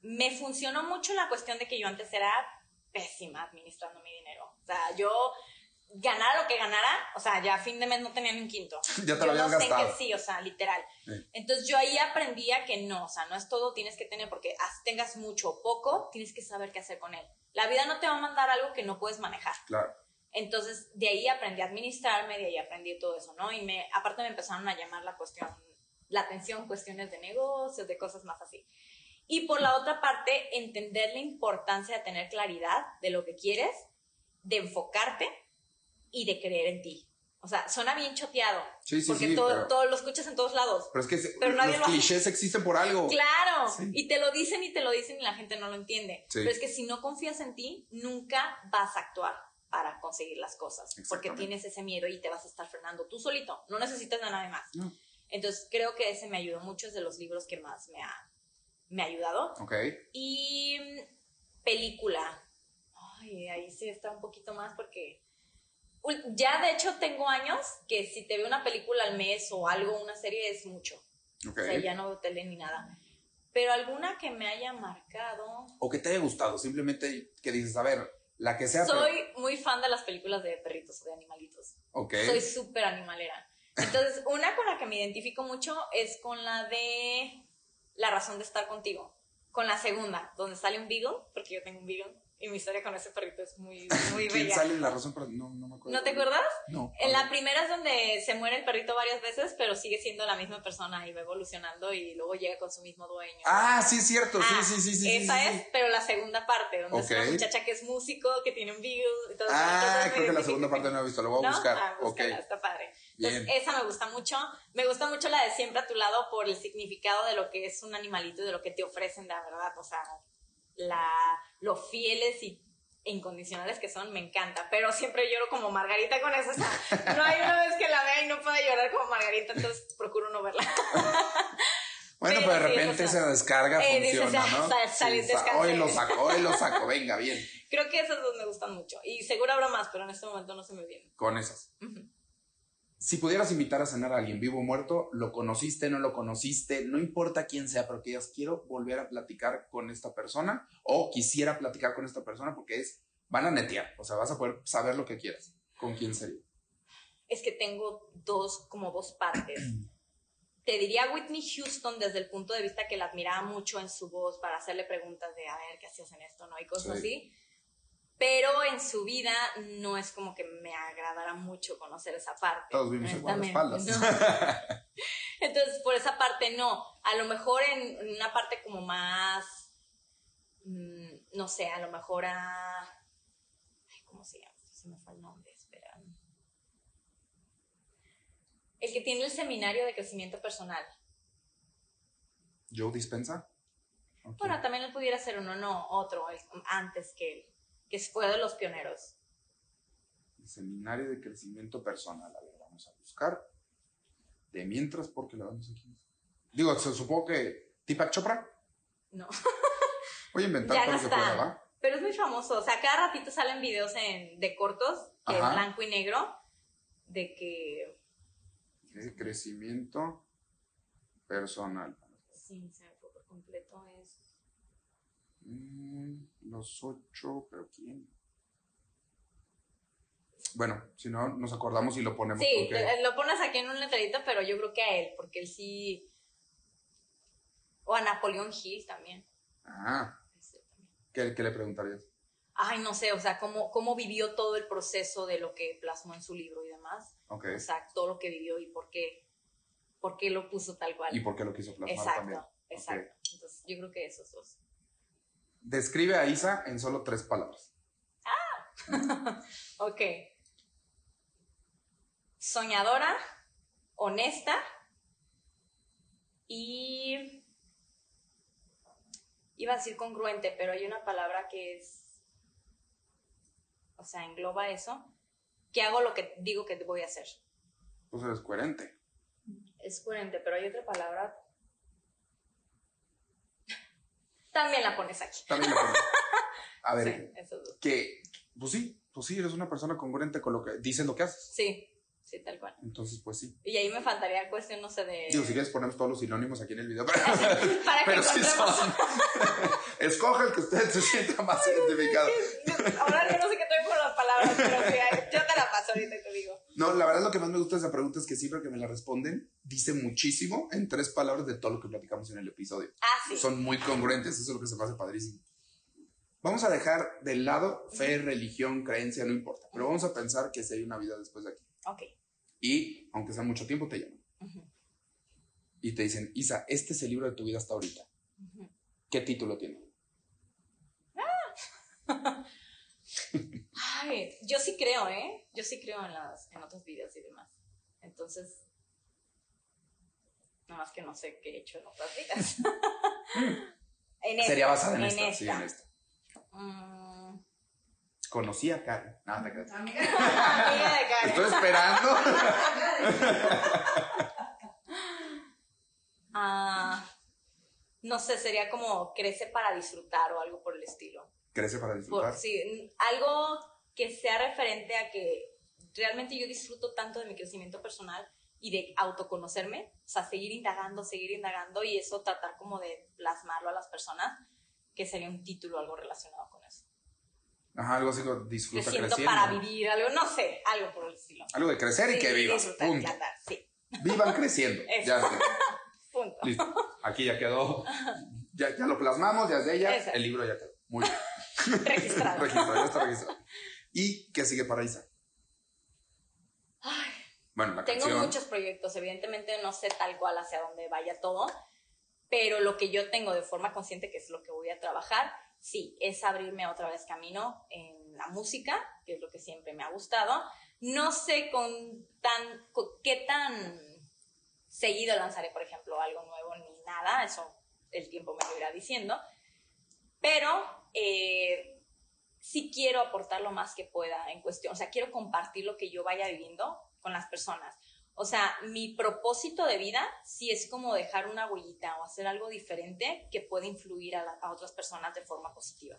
S2: Me funcionó mucho la cuestión de que yo antes era pésima administrando mi dinero. O sea, yo ganara lo que ganara, o sea, ya a fin de mes no tenía ni un quinto.
S1: Ya te lo
S2: yo
S1: habías
S2: no sé
S1: gastado.
S2: qué sí, o sea, literal.
S1: Sí.
S2: Entonces yo ahí aprendía que no, o sea, no es todo, tienes que tener, porque así tengas mucho o poco, tienes que saber qué hacer con él. La vida no te va a mandar algo que no puedes manejar.
S1: Claro.
S2: Entonces, de ahí aprendí a administrarme, de ahí aprendí todo eso, ¿no? Y me, aparte me empezaron a llamar la cuestión, la atención, cuestiones de negocios, de cosas más así. Y por la otra parte, entender la importancia de tener claridad de lo que quieres, de enfocarte y de creer en ti. O sea, suena bien choteado,
S1: Sí, sí,
S2: porque
S1: sí.
S2: todo,
S1: pero,
S2: todo lo escuchas en todos lados.
S1: pero es que
S2: pero nadie
S1: los
S2: lo hace.
S1: clichés existen por algo.
S2: Claro, y te lo dicen y te lo dicen y la gente no lo entiende. Pero es que si no confías en ti, nunca vas a actuar para conseguir las cosas, porque tienes ese miedo y te vas a estar frenando tú solito, no necesitas de nadie más.
S1: No.
S2: Entonces creo que ese me ayudó mucho, es de los libros que más me ha, me ha ayudado.
S1: Ok.
S2: Y película, ay, ahí sí está un poquito más porque ya de hecho tengo años que si te veo una película al mes o algo, una serie es mucho.
S1: Ok.
S2: O sea, ya no tele ni nada. Pero alguna que me haya marcado.
S1: O que te haya gustado. Simplemente que dices, a ver, la que sea.
S2: Soy muy fan de las películas de perritos o de animalitos.
S1: Ok.
S2: Soy súper animalera. Entonces, una con la que me identifico mucho es con la de La razón de estar contigo. Con la segunda, donde sale un beagle, porque yo tengo un beagle. Y mi historia con ese perrito es muy, muy
S1: ¿Quién
S2: bella.
S1: sale la razón? No, no me acuerdo.
S2: ¿No te acuerdas?
S1: No.
S2: En la primera es donde se muere el perrito varias veces, pero sigue siendo la misma persona y va evolucionando y luego llega con su mismo dueño.
S1: Ah, sí, es cierto.
S2: Ah,
S1: sí, sí, sí, sí.
S2: Esa
S1: sí,
S2: es,
S1: sí.
S2: pero la segunda parte, donde es una muchacha que es músico, que tiene un beagle y todo
S1: Ah, creo que la segunda parte no he visto. Lo voy a
S2: ¿No?
S1: buscar.
S2: Ah,
S1: ok.
S2: búscala, está padre. Entonces,
S1: Bien.
S2: esa me gusta mucho. Me gusta mucho la de siempre a tu lado por el significado de lo que es un animalito y de lo que te ofrecen, la verdad. O sea, la, lo fieles y incondicionales que son, me encanta. Pero siempre lloro como Margarita con eso. O sea, no hay una vez que la vea y no pueda llorar como Margarita, entonces procuro no verla.
S1: Bueno,
S2: Pero
S1: pero de
S2: sí,
S1: repente
S2: sea,
S1: esa descarga
S2: eh, dices,
S1: funciona, ¿no?
S2: sal- sales,
S1: sa-
S2: descansé.
S1: Hoy lo saco, hoy lo saco. Venga, bien.
S2: Creo que esas dos me gustan mucho. Y seguro habrá más, pero en este momento no se me vienen.
S1: Con esas. Si pudieras invitar a cenar a alguien vivo o muerto, lo conociste, no lo conociste, no importa quién sea, pero que digas, quiero volver a platicar con esta persona o quisiera platicar con esta persona porque es, van a netear, o sea, vas a poder saber lo que quieras. ¿Con quién sería?
S2: es que tengo dos, como dos partes. Te diría Whitney Houston desde el punto de vista que la admiraba mucho en su voz para hacerle preguntas de, a ver, ¿qué hacías en esto? ¿No? Y cosas
S1: Sí.
S2: así. Pero en su vida no es como que me agradara mucho conocer esa parte.
S1: Todos vimos el
S2: honestamente,
S1: guardaespaldas.
S2: ¿no? Entonces, por esa parte no. A lo mejor en en una parte como más, mm, no sé, a lo mejor a... ay, ¿Cómo se llama? Se me fue el nombre, espera. El que tiene el seminario de crecimiento personal.
S1: Joe Dispensa.
S2: Bueno, también él pudiera ser uno, no otro, antes que él, que fue de los pioneros.
S1: Seminario de crecimiento personal. A ver, vamos a buscar. De mientras, porque la vamos aquí. Digo, se supongo que. ¿Tipa Chopra?
S2: No.
S1: Voy a inventar
S2: Ya
S1: todo
S2: no
S1: lo que pueda,
S2: está.
S1: ¿va?
S2: Pero es muy famoso, o sea, cada ratito salen videos en, de cortos, que es
S1: Ajá.
S2: blanco y negro, de que...
S1: De crecimiento personal.
S2: Sí, se me fue por completo, es...
S1: Mm, los ocho, pero ¿quién? Bueno, si no, nos acordamos y lo ponemos.
S2: Sí,
S1: porque-
S2: te- lo pones aquí en un letrerito, pero yo creo que a él, porque él sí... O a Napoleón Hill también.
S1: Ah,
S2: también.
S1: ¿qué, qué le preguntarías?
S2: Ay, no sé, o sea, cómo, cómo vivió todo el proceso de lo que plasmó en su libro y demás.
S1: Ok.
S2: O sea, todo lo que vivió y por qué, por qué lo puso tal cual.
S1: ¿Y por qué lo quiso plasmar
S2: exacto,
S1: también?
S2: exacto. Entonces, yo creo que esos dos.
S1: Describe a Isa en solo tres palabras.
S2: Ok. Soñadora, honesta y... Iba a decir congruente, pero hay una palabra que es... O sea, engloba eso. Que hago lo que digo que voy a hacer.
S1: Pues eres coherente.
S2: Es coherente, pero hay otra palabra. También la pones aquí.
S1: También lo pones. A ver,
S2: Sí,
S1: que, pues sí, pues sí, eres una persona congruente con lo que dices lo que haces.
S2: Sí, sí, tal cual.
S1: Entonces, pues sí.
S2: Y ahí me faltaría cuestión, no sé, de...
S1: Digo, si quieres ponemos todos los sinónimos aquí en el video.
S2: para que
S1: Pero sí son. Escoge el que usted se sienta más identificado.
S2: Ahora yo no sé qué estoy con las palabras, pero sí, ay, yo te la paso ahorita y te digo.
S1: No, la verdad lo que más me gusta de esa pregunta es que siempre que me la responden, dice muchísimo en tres palabras de todo lo que platicamos en el episodio.
S2: Ah, sí.
S1: Son muy congruentes, eso es lo que se me hace padrísimo. Vamos a dejar de lado fe, religión, creencia, no importa. Pero vamos a pensar que si hay una vida después de aquí.
S2: Ok.
S1: Y, aunque sea mucho tiempo, te llaman. Y te dicen, Isa, este es el libro de tu vida hasta ahorita.
S2: ujú.
S1: ¿Qué título tiene?
S2: Ay, yo sí creo, ¿eh? Yo sí creo en, las, en otros videos y demás. Entonces, nada más que no sé qué he hecho en otras vidas. en
S1: Sería
S2: esta,
S1: basada en, esta,
S2: esta.
S1: sí, en esta.
S2: Mm,
S1: Conocí a Karen. No, te creas.
S3: Amiga,
S2: amiga de Karen.
S1: Estoy esperando.
S2: Ah, no sé, sería como crece para disfrutar o algo por el estilo.
S1: Crece para
S2: Por-
S1: disfrutar.
S2: sí, n- algo que sea referente a que realmente yo disfruto tanto de mi crecimiento personal y de autoconocerme, o sea, seguir indagando, seguir indagando y eso tratar como de plasmarlo a las personas, que sería un título algo relacionado con eso.
S1: Ajá, algo así como disfruta
S2: Creciendo para vivir, algo, no sé, algo por el estilo.
S1: Algo de crecer y que
S2: Sí,
S1: vivas.
S2: y
S1: Punto.
S2: andar, sí,
S1: Vivan creciendo.
S2: Eso.
S1: Ya está.
S2: punto.
S1: Listo. Aquí ya quedó. Ya, ya lo plasmamos, ya es de ella. El libro ya quedó. Muy bien.
S2: Registrado.
S1: registrado, ya está registrado. ¿Y qué sigue para Isa?
S2: Ay,
S1: Bueno, la
S2: Tengo
S1: canción.
S2: muchos proyectos, evidentemente no sé tal cual hacia dónde vaya todo, pero lo que yo tengo de forma consciente, que es lo que voy a trabajar, sí, es abrirme otra vez camino en la música, que es lo que siempre me ha gustado. No sé con tan, con qué tan seguido lanzaré, por ejemplo, algo nuevo ni nada, eso el tiempo me lo irá diciendo, pero eh, sí quiero aportar lo más que pueda en cuestión, o sea, quiero compartir lo que yo vaya viviendo con las personas. O sea, mi propósito de vida sí es como dejar una huellita o hacer algo diferente que pueda influir a, la- a otras personas de forma positiva.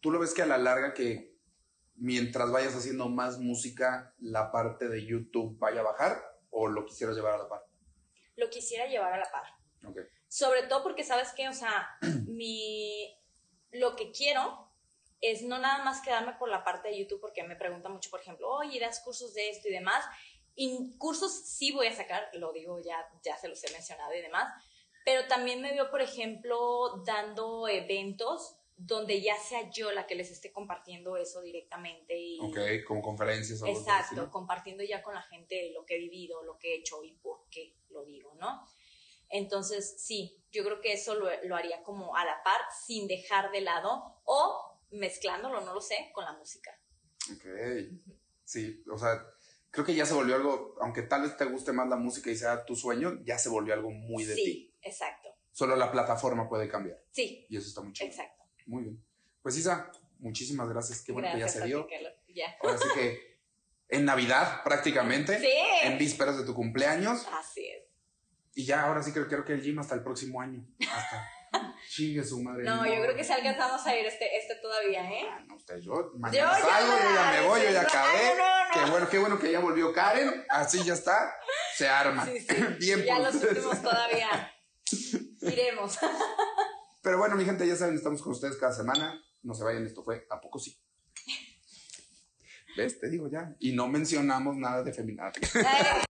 S1: ¿Tú lo ves que a la larga que mientras vayas haciendo más música, la parte de YouTube vaya a bajar? ¿O lo quisieras llevar a la par?
S2: Lo quisiera llevar a la par.
S1: Ok.
S2: Sobre todo porque, ¿sabes qué? O sea, mi, lo que quiero es no nada más quedarme por la parte de YouTube, porque me preguntan mucho, por ejemplo, oye, das cursos de esto y demás. Y cursos sí voy a sacar, lo digo, ya, ya se los he mencionado y demás. Pero también me veo, por ejemplo, dando eventos donde ya sea yo la que les esté compartiendo eso directamente y,
S1: Ok, como conferencias o
S2: Exacto, compartiendo ya con la gente lo que he vivido, lo que he hecho y por qué lo digo, ¿no? Entonces, sí, yo creo que eso lo, lo haría como a la par, sin dejar de lado o mezclándolo, no lo sé, con la música.
S1: Ok. Sí, o sea, creo que ya se volvió algo, aunque tal vez te guste más la música y sea tu sueño, ya se volvió algo muy de
S2: sí,
S1: ti.
S2: exacto.
S1: Solo la plataforma puede cambiar.
S2: Sí,
S1: Y eso está muy chido.
S2: exacto.
S1: Muy bien. Pues Isa, muchísimas gracias. Qué bueno
S2: Gracias
S1: que ya se dio.
S2: Ya.
S1: Ahora sí que en Navidad prácticamente.
S2: Sí.
S1: En vísperas de tu cumpleaños.
S2: Así es.
S1: Y ya, ahora sí que creo que el gym hasta el próximo año. Hasta. Chingue su madre.
S2: No, yo creo que si alcanzamos a ir este, este todavía, ¿eh?
S1: Ah, no, usted, yo
S2: Yo
S1: mañana
S2: ya
S1: salgo, yo ya
S2: me
S1: voy, yo ya acabé.
S2: Ay, no, no.
S1: Qué bueno, qué bueno que ya volvió Karen. Así ya está. Se arma.
S2: Sí, sí.
S1: Bien
S2: ya los
S1: ustedes.
S2: últimos todavía. Iremos.
S1: Pero bueno, mi gente, ya saben, estamos con ustedes cada semana. No se vayan, esto fue ¿A poco sí? ¿Ves? Te digo ya. Y no mencionamos nada de feminazi.
S2: Ay,